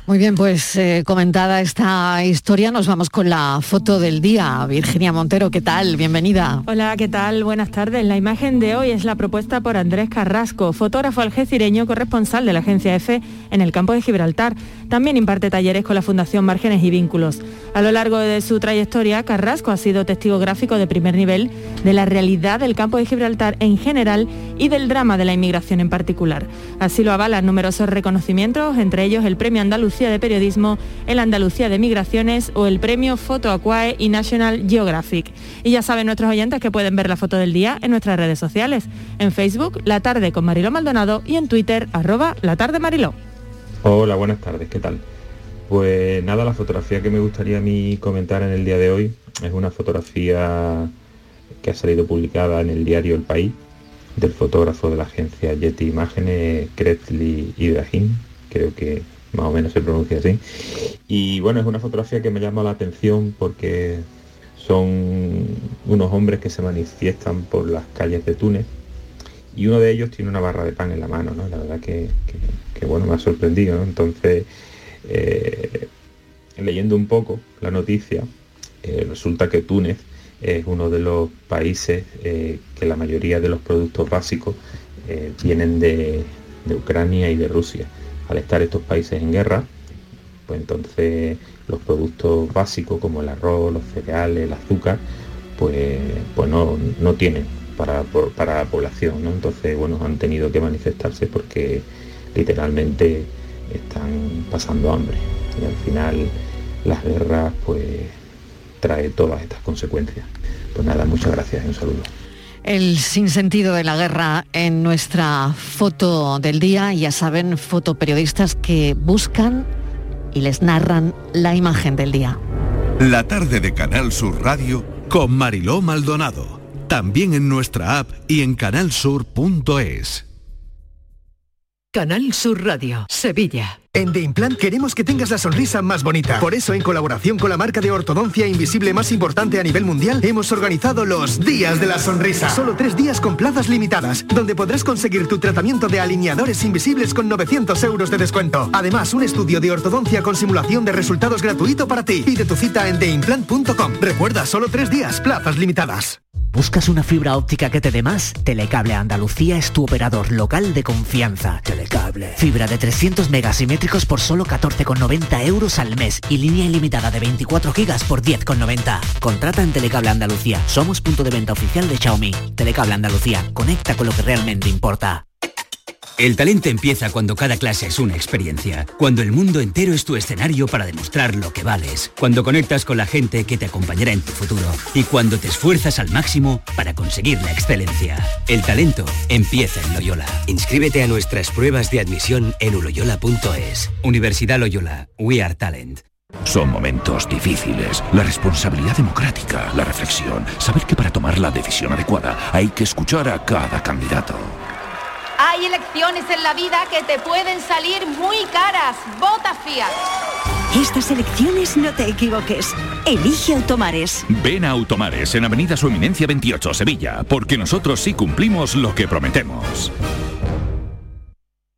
Muy bien, pues eh, comentada esta historia, nos vamos con la foto del día. Virginia Montero, ¿qué tal? Bienvenida. Hola, ¿qué tal? Buenas tardes. La imagen de hoy es la propuesta por Andrés Carrasco, fotógrafo algecireño corresponsal de la agencia EFE en el campo de Gibraltar. También imparte talleres con la Fundación Márgenes y Vínculos. A lo largo de su trayectoria, Carrasco ha sido testigo gráfico de primer nivel de la realidad del campo de Gibraltar en general y del drama de la inmigración en particular. Así lo avalan numerosos reconocimientos, entre ellos el Premio Andalucía de Periodismo, el Andalucía de Migraciones o el Premio Foto Aquae y National Geographic. Y ya saben nuestros oyentes que pueden ver la foto del día en nuestras redes sociales, en Facebook, La Tarde con Mariló Maldonado y en Twitter, arroba La Tarde Mariló. Hola, buenas tardes, ¿qué tal? Pues nada, la fotografía que me gustaría a mí comentar en el día de hoy es una fotografía que ha salido publicada en el diario El País del fotógrafo de la agencia Yeti Imágenes, Kretli Ibrahim, creo que más o menos se pronuncia así. Y bueno, es una fotografía que me llama la atención porque son unos hombres que se manifiestan por las calles de Túnez y uno de ellos tiene una barra de pan en la mano, ¿no? La verdad que, que- bueno, me ha sorprendido. Entonces, eh, leyendo un poco la noticia, eh, resulta que Túnez es uno de los países eh, que la mayoría de los productos básicos vienen de, de Ucrania y de Rusia. Al estar estos países en guerra, pues entonces los productos básicos como el arroz, los cereales, el azúcar, pues, pues no, no tienen para, para la población, ¿no? Entonces, bueno, han tenido que manifestarse porque literalmente están pasando hambre. Y al final las guerras pues trae todas estas consecuencias. Pues nada, muchas gracias y un saludo. El sinsentido de la guerra en nuestra foto del día, ya saben, fotoperiodistas que buscan y les narran la imagen del día. La tarde de Canal Sur Radio con Mariló Maldonado. También en nuestra app y en canalsur.es. Canal Sur Radio, Sevilla. En The Implant queremos que tengas la sonrisa más bonita. Por eso, en colaboración con la marca de ortodoncia invisible más importante a nivel mundial, hemos organizado los Días de la Sonrisa. Solo tres días con plazas limitadas, donde podrás conseguir tu tratamiento de alineadores invisibles con 900 euros de descuento. Además, un estudio de ortodoncia con simulación de resultados gratuito para ti. Pide tu cita en theimplant.com. Recuerda, solo tres días, plazas limitadas. ¿Buscas una fibra óptica que te dé más? Telecable Andalucía es tu operador local de confianza. Telecable. Fibra de 300 por solo 14,90 euros al mes y línea ilimitada de 24 gigas por 10,90. Contrata en Telecable Andalucía. Somos punto de venta oficial de Xiaomi. Telecable Andalucía. Conecta con lo que realmente importa. El talento empieza cuando cada clase es una experiencia, cuando el mundo entero es tu escenario para demostrar lo que vales, cuando conectas con la gente que te acompañará en tu futuro y cuando te esfuerzas al máximo para conseguir la excelencia. El talento empieza en Loyola. Inscríbete a nuestras pruebas de admisión en uloyola.es. Universidad Loyola, We Are Talent. Son momentos difíciles. La responsabilidad democrática, la reflexión, saber que para tomar la decisión adecuada hay que escuchar a cada candidato. Hay elecciones en la vida que te pueden salir muy caras. Vota Fiat. Estas elecciones no te equivoques. Elige Automares. Ven a Automares en Avenida Su Eminencia 28, Sevilla, porque nosotros sí cumplimos lo que prometemos.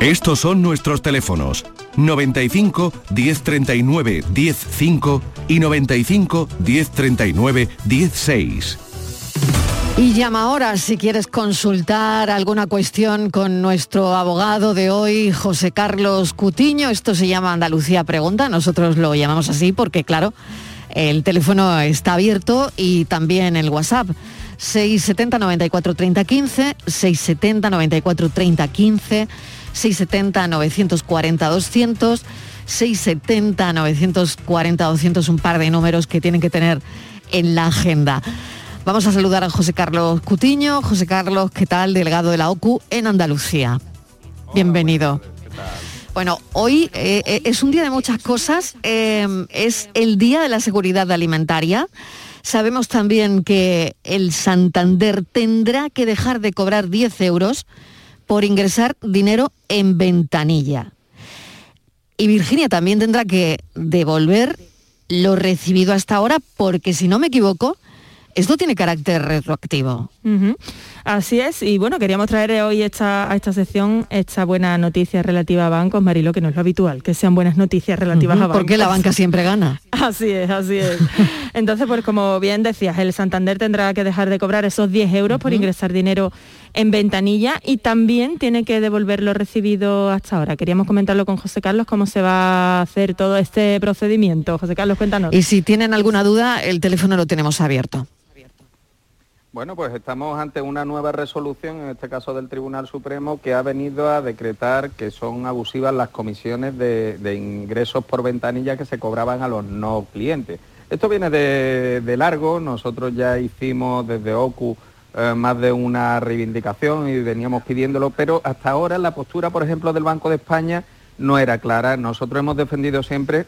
Estos son nuestros teléfonos 95 1039 105 y 95 1039 16. Y llama ahora si quieres consultar alguna cuestión con nuestro abogado de hoy, José Carlos Cutiño. Esto se llama Andalucía Pregunta. Nosotros lo llamamos así porque, claro, el teléfono está abierto y también el WhatsApp. 670 94 30 15, 670 94 30 15, 670 940 200, 670 940 200, un par de números que tienen que tener en la agenda. Vamos a saludar a José Carlos Cutiño. José Carlos, ¿qué tal? Delegado de la OCU en Andalucía. Bienvenido. Bueno, hoy eh, eh, es un día de muchas cosas. Eh, es el Día de la Seguridad Alimentaria. Sabemos también que el Santander tendrá que dejar de cobrar 10 euros por ingresar dinero en ventanilla. Y Virginia también tendrá que devolver lo recibido hasta ahora porque, si no me equivoco, esto tiene carácter retroactivo. Así es, y bueno, queríamos traer hoy esta, a esta sección esta buena noticia relativa a bancos, Marilo, que no es lo habitual, que sean buenas noticias relativas a bancos. Porque la banca siempre gana. Así es, así es. Entonces, pues como bien decías, el Santander tendrá que dejar de cobrar esos 10 euros por ingresar dinero en ventanilla y también tiene que devolver lo recibido hasta ahora. Queríamos comentarlo con José Carlos, cómo se va a hacer todo este procedimiento. José Carlos, cuéntanos. Y si tienen alguna duda, el teléfono lo tenemos abierto. Bueno, pues estamos ante una nueva resolución, en este caso del Tribunal Supremo, que ha venido a decretar que son abusivas las comisiones de, ingresos por ventanilla que se cobraban a los no clientes. Esto viene de, de largo, nosotros ya hicimos desde OCU eh, más de una reivindicación y veníamos pidiéndolo, pero hasta ahora la postura, por ejemplo, del Banco de España no era clara. Nosotros hemos defendido siempre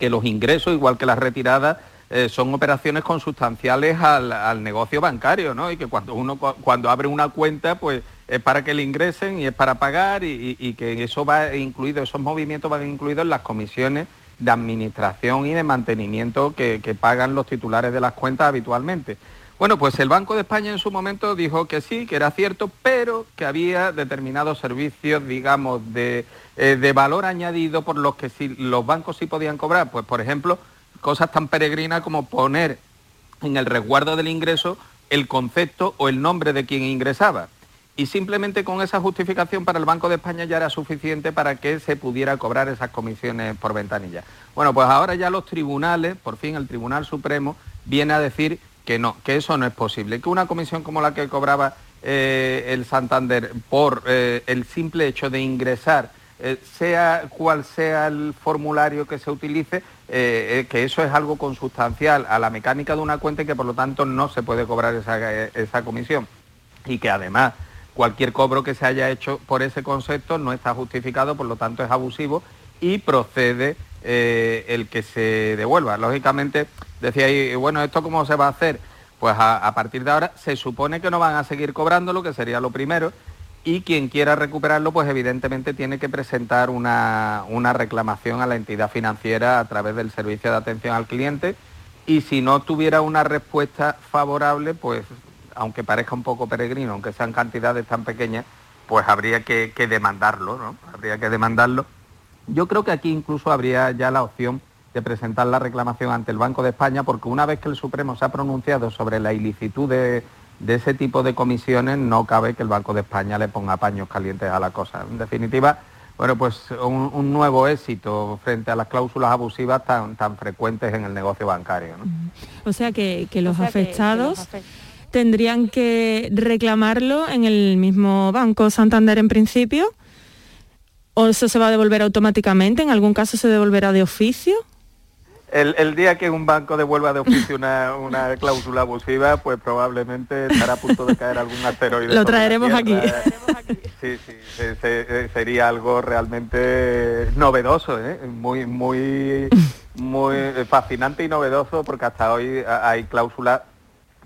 que los ingresos, igual que las retiradas, eh, son operaciones consustanciales al, al negocio bancario, ¿no? Y que cuando uno cu- cuando abre una cuenta, pues es para que le ingresen y es para pagar y, y- y que eso va incluido, esos movimientos van incluidos en las comisiones de administración y de mantenimiento que, que pagan los titulares de las cuentas habitualmente. Bueno, pues el Banco de España en su momento dijo que sí, que era cierto, pero que había determinados servicios, digamos, de, eh, de valor añadido por los que sí, los bancos sí podían cobrar. Pues, por ejemplo, cosas tan peregrinas como poner en el resguardo del ingreso el concepto o el nombre de quien ingresaba. Y simplemente con esa justificación para el Banco de España ya era suficiente para que se pudiera cobrar esas comisiones por ventanilla. Bueno, pues ahora ya los tribunales, por fin el Tribunal Supremo, viene a decir que no, que eso no es posible, que una comisión como la que cobraba eh, el Santander por eh, el simple hecho de ingresar, eh, sea cual sea el formulario que se utilice, eh, eh, que eso es algo consustancial a la mecánica de una cuenta y que por lo tanto no se puede cobrar esa, comisión. Y que además cualquier cobro que se haya hecho por ese concepto no está justificado, por lo tanto es abusivo y procede el que se devuelva. Lógicamente, decía ahí, bueno, ¿esto cómo se va a hacer? Pues a, a partir de ahora se supone que no van a seguir cobrándolo, que sería lo primero, y quien quiera recuperarlo, pues evidentemente tiene que presentar una, una reclamación a la entidad financiera a través del servicio de atención al cliente y si no tuviera una respuesta favorable, pues aunque parezca un poco peregrino, aunque sean cantidades tan pequeñas, pues habría que, que demandarlo, ¿no? Habría que demandarlo. Yo creo que aquí incluso habría ya la opción de presentar la reclamación ante el Banco de España, porque una vez que el Supremo se ha pronunciado sobre la ilicitud de, de ese tipo de comisiones, no cabe que el Banco de España le ponga paños calientes a la cosa. En definitiva, bueno, pues un, un nuevo éxito frente a las cláusulas abusivas tan, tan frecuentes en el negocio bancario. ¿no? O sea que, que los afectados tendrían que reclamarlo en el mismo Banco Santander en principio. ¿O eso se va a devolver automáticamente? ¿En algún caso se devolverá de oficio? El, el día que un banco devuelva de oficio una, una cláusula abusiva, pues probablemente estará a punto de caer algún asteroide. Lo traeremos aquí. Sí, sí, se- se- sería algo realmente novedoso, ¿eh? muy, muy, muy fascinante y novedoso, porque hasta hoy ha- hay cláusulas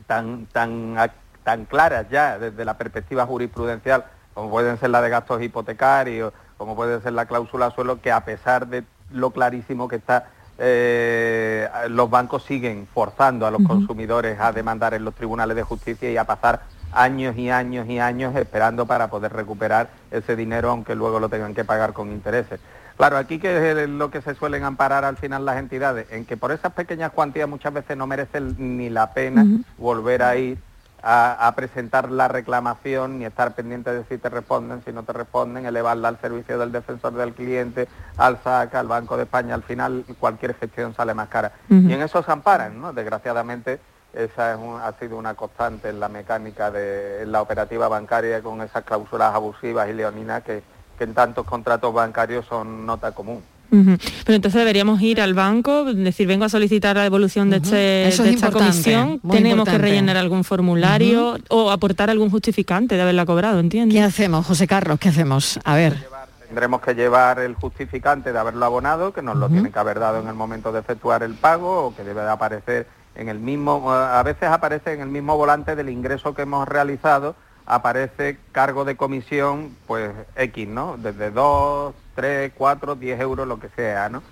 tan, tan, tan claras ya desde la perspectiva jurisprudencial, como pueden ser la de gastos hipotecarios, como puede ser la cláusula suelo, que a pesar de lo clarísimo que está, eh, los bancos siguen forzando a los consumidores a demandar en los tribunales de justicia y a pasar años y años y años esperando para poder recuperar ese dinero, aunque luego lo tengan que pagar con intereses. Claro, aquí que es lo que se suelen amparar al final las entidades, en que por esas pequeñas cuantías muchas veces no merece ni la pena volver a ir a, a presentar la reclamación ni estar pendiente de si te responden, si no te responden, elevarla al servicio del defensor del cliente, al SAC, al Banco de España, al final cualquier gestión sale más cara. Y en eso se amparan, ¿no? Desgraciadamente esa es un- ha sido una constante en la mecánica de en la operativa bancaria con esas cláusulas abusivas y leoninas que, que en tantos contratos bancarios son nota común. Pero entonces deberíamos ir al banco, decir, vengo a solicitar la devolución de, este- Eso de es esta comisión, tenemos que rellenar algún formulario o aportar algún justificante de haberla cobrado, ¿entiendes? ¿Qué hacemos, José Carlos? ¿Qué hacemos? A ver. Tendremos que llevar el justificante de haberlo abonado, que nos lo tienen que haber dado en el momento de efectuar el pago o que debe de aparecer en el mismo, a veces aparece en el mismo volante del ingreso que hemos realizado, aparece cargo de comisión, pues X, ¿no? Desde 2, 3, 4, 10 euros, lo que sea, ¿no?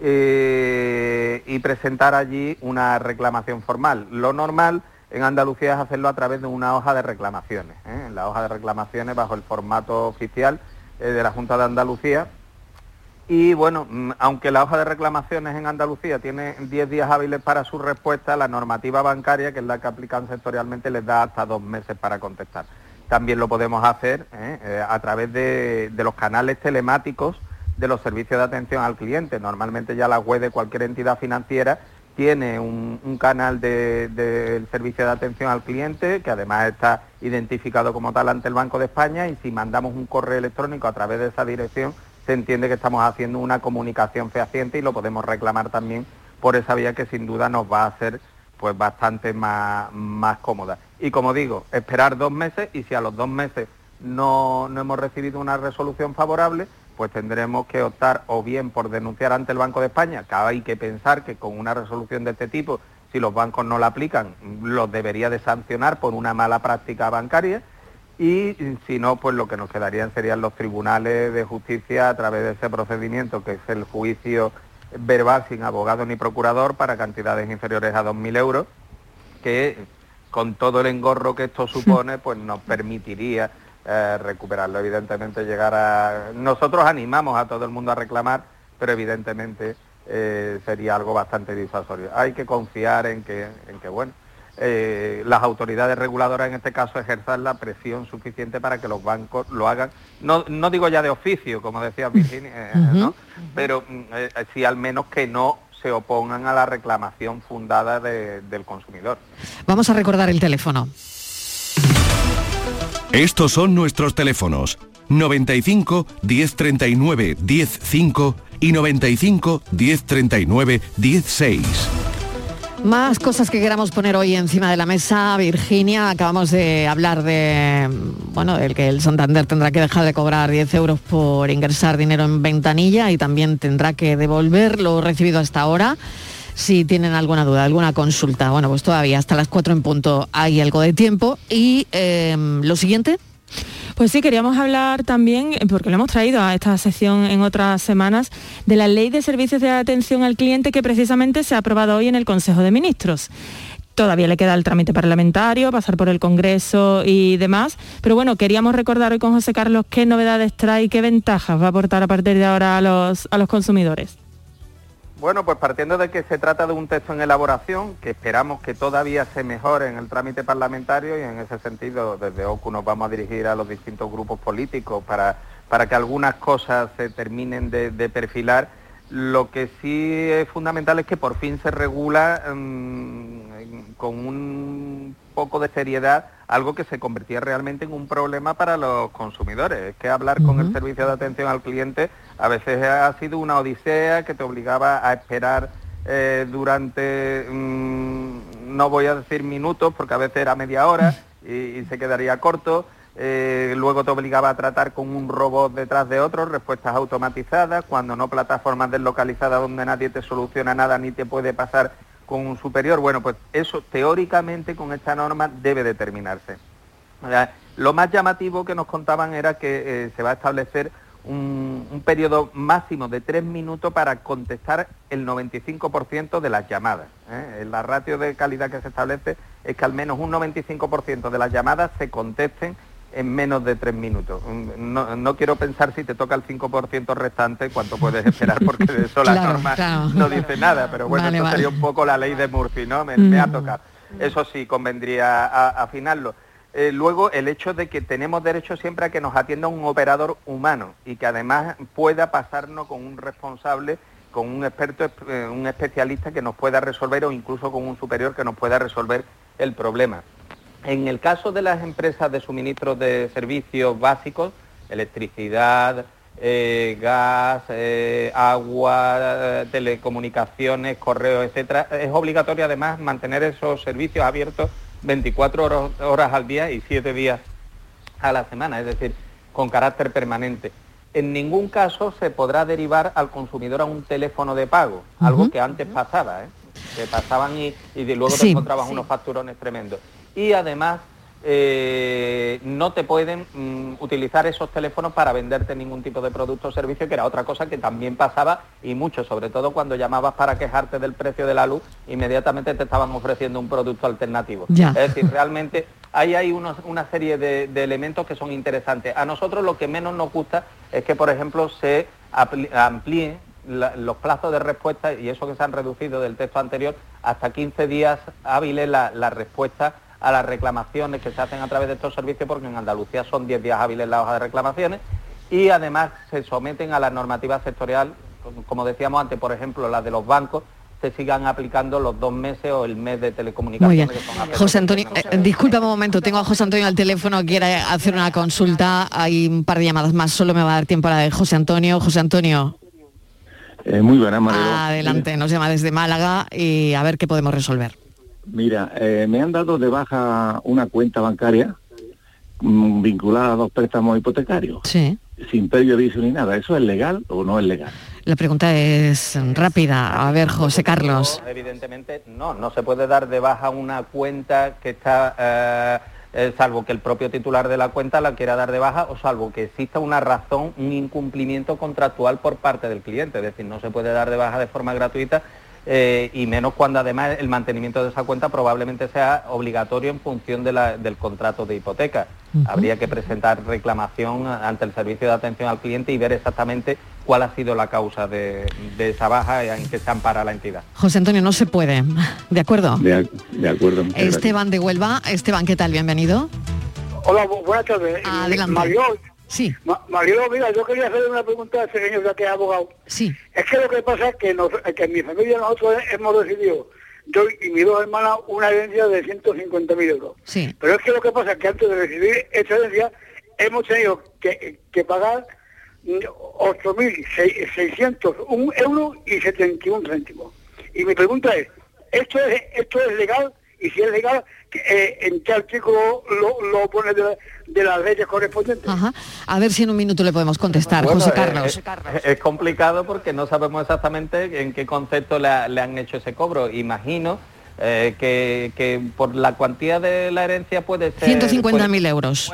Eh, y presentar allí una reclamación formal. Lo normal en Andalucía es hacerlo a través de una hoja de reclamaciones, ¿eh? la hoja de reclamaciones bajo el formato oficial eh, de la Junta de Andalucía. Y bueno, mm, aunque la hoja de reclamaciones en Andalucía tiene 10 días hábiles para su respuesta, la normativa bancaria, que es la que aplican sectorialmente, les da hasta dos meses para contestar. También lo podemos hacer ¿eh? Eh, a través de, los canales telemáticos de los servicios de atención al cliente. Normalmente ya la web de cualquier entidad financiera tiene un, canal de- del servicio de atención al cliente que además está identificado como tal ante el Banco de España y si mandamos un correo electrónico a través de esa dirección se entiende que estamos haciendo una comunicación fehaciente y lo podemos reclamar también por esa vía que sin duda nos va a hacer pues bastante más, más cómoda. Y como digo, esperar dos meses y si a los dos meses no, no hemos recibido una resolución favorable, pues tendremos que optar o bien por denunciar ante el Banco de España, que hay que pensar que con una resolución de este tipo, si los bancos no la aplican, los debería de sancionar por una mala práctica bancaria, y si no, pues lo que nos quedarían serían los tribunales de justicia a través de ese procedimiento, que es el juicio verbal sin abogado ni procurador para cantidades inferiores a 2.000 euros, que con todo el engorro que esto supone, pues nos permitiría eh, recuperarlo. Evidentemente llegar a... Nosotros animamos a todo el mundo a reclamar, pero evidentemente eh, sería algo bastante disuasorio. Hay que confiar en que, en que bueno, eh, las autoridades reguladoras en este caso ejerzan la presión suficiente para que los bancos lo hagan, no, no digo ya de oficio, como decía Virginia, ¿no? pero mm, sí al menos que no se opongan a la reclamación fundada de- del consumidor. Vamos a recordar el teléfono. Estos son nuestros teléfonos 95 1039 105 y 95 1039 16. Más cosas que queramos poner hoy encima de la mesa, Virginia. Acabamos de hablar de, bueno, del que el Santander tendrá que dejar de cobrar 10 euros por ingresar dinero en ventanilla y también tendrá que devolver lo recibido hasta ahora. Si tienen alguna duda, alguna consulta, bueno, pues todavía hasta las 4 en punto hay algo de tiempo. Y eh, lo siguiente. Pues sí, queríamos hablar también, eh, porque lo hemos traído a esta sección en otras semanas, de la Ley de Servicios de Atención al Cliente que precisamente se ha aprobado hoy en el Consejo de Ministros. Todavía le queda el trámite parlamentario, pasar por el Congreso y demás. Pero bueno, queríamos recordar hoy con José Carlos qué novedades trae y qué ventajas va a aportar a partir de ahora a los, a los consumidores. Bueno, pues partiendo de que se trata de un texto en elaboración, que esperamos que todavía se mejore en el trámite parlamentario y en ese sentido desde OCU nos vamos a dirigir a los distintos grupos políticos para, para que algunas cosas se terminen de, perfilar. Lo que sí es fundamental es que por fin se regula mm, con un poco de seriedad algo que se convertía realmente en un problema para los consumidores. Es que hablar con el servicio de atención al cliente a veces ha sido una odisea que te obligaba a esperar eh, durante, mm, no voy a decir minutos, porque a veces era media hora y, se quedaría corto. Eh, luego te obligaba a tratar con un robot detrás de otro, respuestas automatizadas, cuando no plataformas deslocalizadas donde nadie te soluciona nada ni te puede pasar con un superior. Bueno, pues eso teóricamente con esta norma debe determinarse. Lo más llamativo que nos contaban era que eh, se va a establecer un, periodo máximo de tres minutos para contestar el 95% de las llamadas. ¿eh? La ratio de calidad que se establece es que al menos un 95% de las llamadas se contesten en menos de tres minutos. No, quiero pensar si te toca el 5% restante cuánto puedes esperar, porque de eso la norma no dice nada, pero bueno, esto sería un poco la ley de Murphy, ¿no? Me, ha mm. tocado. Eso sí, convendría afinarlo. Eh, luego, el hecho de que tenemos derecho siempre a que nos atienda un operador humano y que además pueda pasarnos con un responsable, con un experto, eh, un especialista que nos pueda resolver o incluso con un superior que nos pueda resolver el problema. En el caso de las empresas de suministro de servicios básicos, electricidad, eh, gas, agua, telecomunicaciones, correo, etcétera, es obligatorio además mantener esos servicios abiertos 24 horas, al día y 7 días a la semana, es decir, con carácter permanente. En ningún caso se podrá derivar al consumidor a un teléfono de pago, algo que antes pasaba, ¿eh? que pasaban y, luego te encontrabas unos facturones tremendos. Y además eh, no te pueden mm, utilizar esos teléfonos para venderte ningún tipo de producto o servicio, que era otra cosa que también pasaba y mucho, sobre todo cuando llamabas para quejarte del precio de la luz, inmediatamente te estaban ofreciendo un producto alternativo. Es decir, realmente ahí hay una serie de, elementos que son interesantes. A nosotros lo que menos nos gusta es que, por ejemplo, se amplíen los plazos de respuesta y eso que se han reducido del texto anterior hasta 15 días hábiles la, la respuesta a las reclamaciones que se hacen a través de estos servicios, porque en Andalucía son 10 días hábiles la hoja de reclamaciones, y además se someten a la normativa sectorial, como decíamos antes, por ejemplo, la de los bancos, se sigan aplicando los dos meses o el mes de telecomunicaciones. José Antonio, eh, disculpa un momento, tengo a José Antonio al teléfono, quiere hacer una consulta, hay un par de llamadas más, solo me va a dar tiempo a la de José Antonio. José Antonio. Eh, muy buena, María. Adelante, nos llama desde Málaga y a ver qué podemos resolver. Mira, eh, me han dado de baja una cuenta bancaria mm, vinculada a dos préstamos hipotecarios. Sí. Sin previo aviso ni nada. ¿Eso es legal o no es legal? La pregunta es rápida. A ver, José Carlos. evidentemente no, no se puede dar de baja una cuenta que está, eh, eh, salvo que el propio titular de la cuenta la quiera dar de baja o salvo que exista una razón, un incumplimiento contractual por parte del cliente. Es decir, no se puede dar de baja de forma gratuita eh, y menos cuando además el mantenimiento de esa cuenta probablemente sea obligatorio en función del contrato de hipoteca. Habría que presentar reclamación ante el servicio de atención al cliente y ver exactamente cuál ha sido la causa de, esa baja en que se ampara la entidad. José Antonio, no se puede. ¿De acuerdo? De, acuerdo. Esteban de Huelva. Esteban, ¿qué tal? Bienvenido. Hola, buenas tardes. Adelante. Sí. mira, yo quería hacerle una pregunta a ese señor ya que es abogado. Sí. Es que lo que pasa es que, en mi familia nosotros hemos decidido, yo y mis dos hermanas, una herencia de 150.000 euros. Sí. Pero es que lo que pasa es que antes de recibir esa herencia hemos tenido que, que pagar 8.601 euros y 71 céntimos. Y mi pregunta es, ¿esto es, esto es legal? Y si es legal, eh, en qué artículo lo, pone de, las leyes correspondientes. A ver si en un minuto le podemos contestar, José Carlos. Es, complicado porque no sabemos exactamente en qué concepto le, han hecho ese cobro. Imagino eh, que, por la cuantía de la herencia puede ser... 150.000 euros.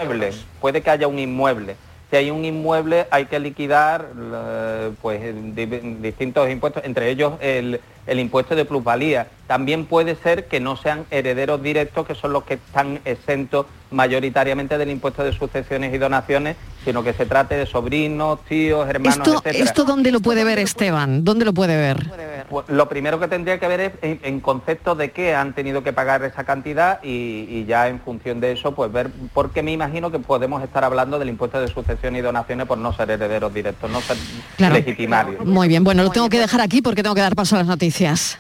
puede que haya un inmueble. si hay un inmueble hay que liquidar eh, pues di- distintos impuestos, entre ellos el, el impuesto de plusvalía. También puede ser que no sean herederos directos, que son los que están exentos mayoritariamente del impuesto de sucesiones y donaciones, sino que se trate de sobrinos, tíos, hermanos, Esto, etcétera. ¿Esto dónde lo puede ver Esteban? ¿Dónde lo puede ver? Pues lo primero que tendría que ver es en, en concepto de qué han tenido que pagar esa cantidad y, y ya en función de eso, pues ver, porque me imagino que podemos estar hablando del impuesto de sucesión y donaciones por no ser herederos directos, no ser Claro. legitimarios. Muy bien, bueno, lo tengo que dejar aquí porque tengo que dar paso a las noticias.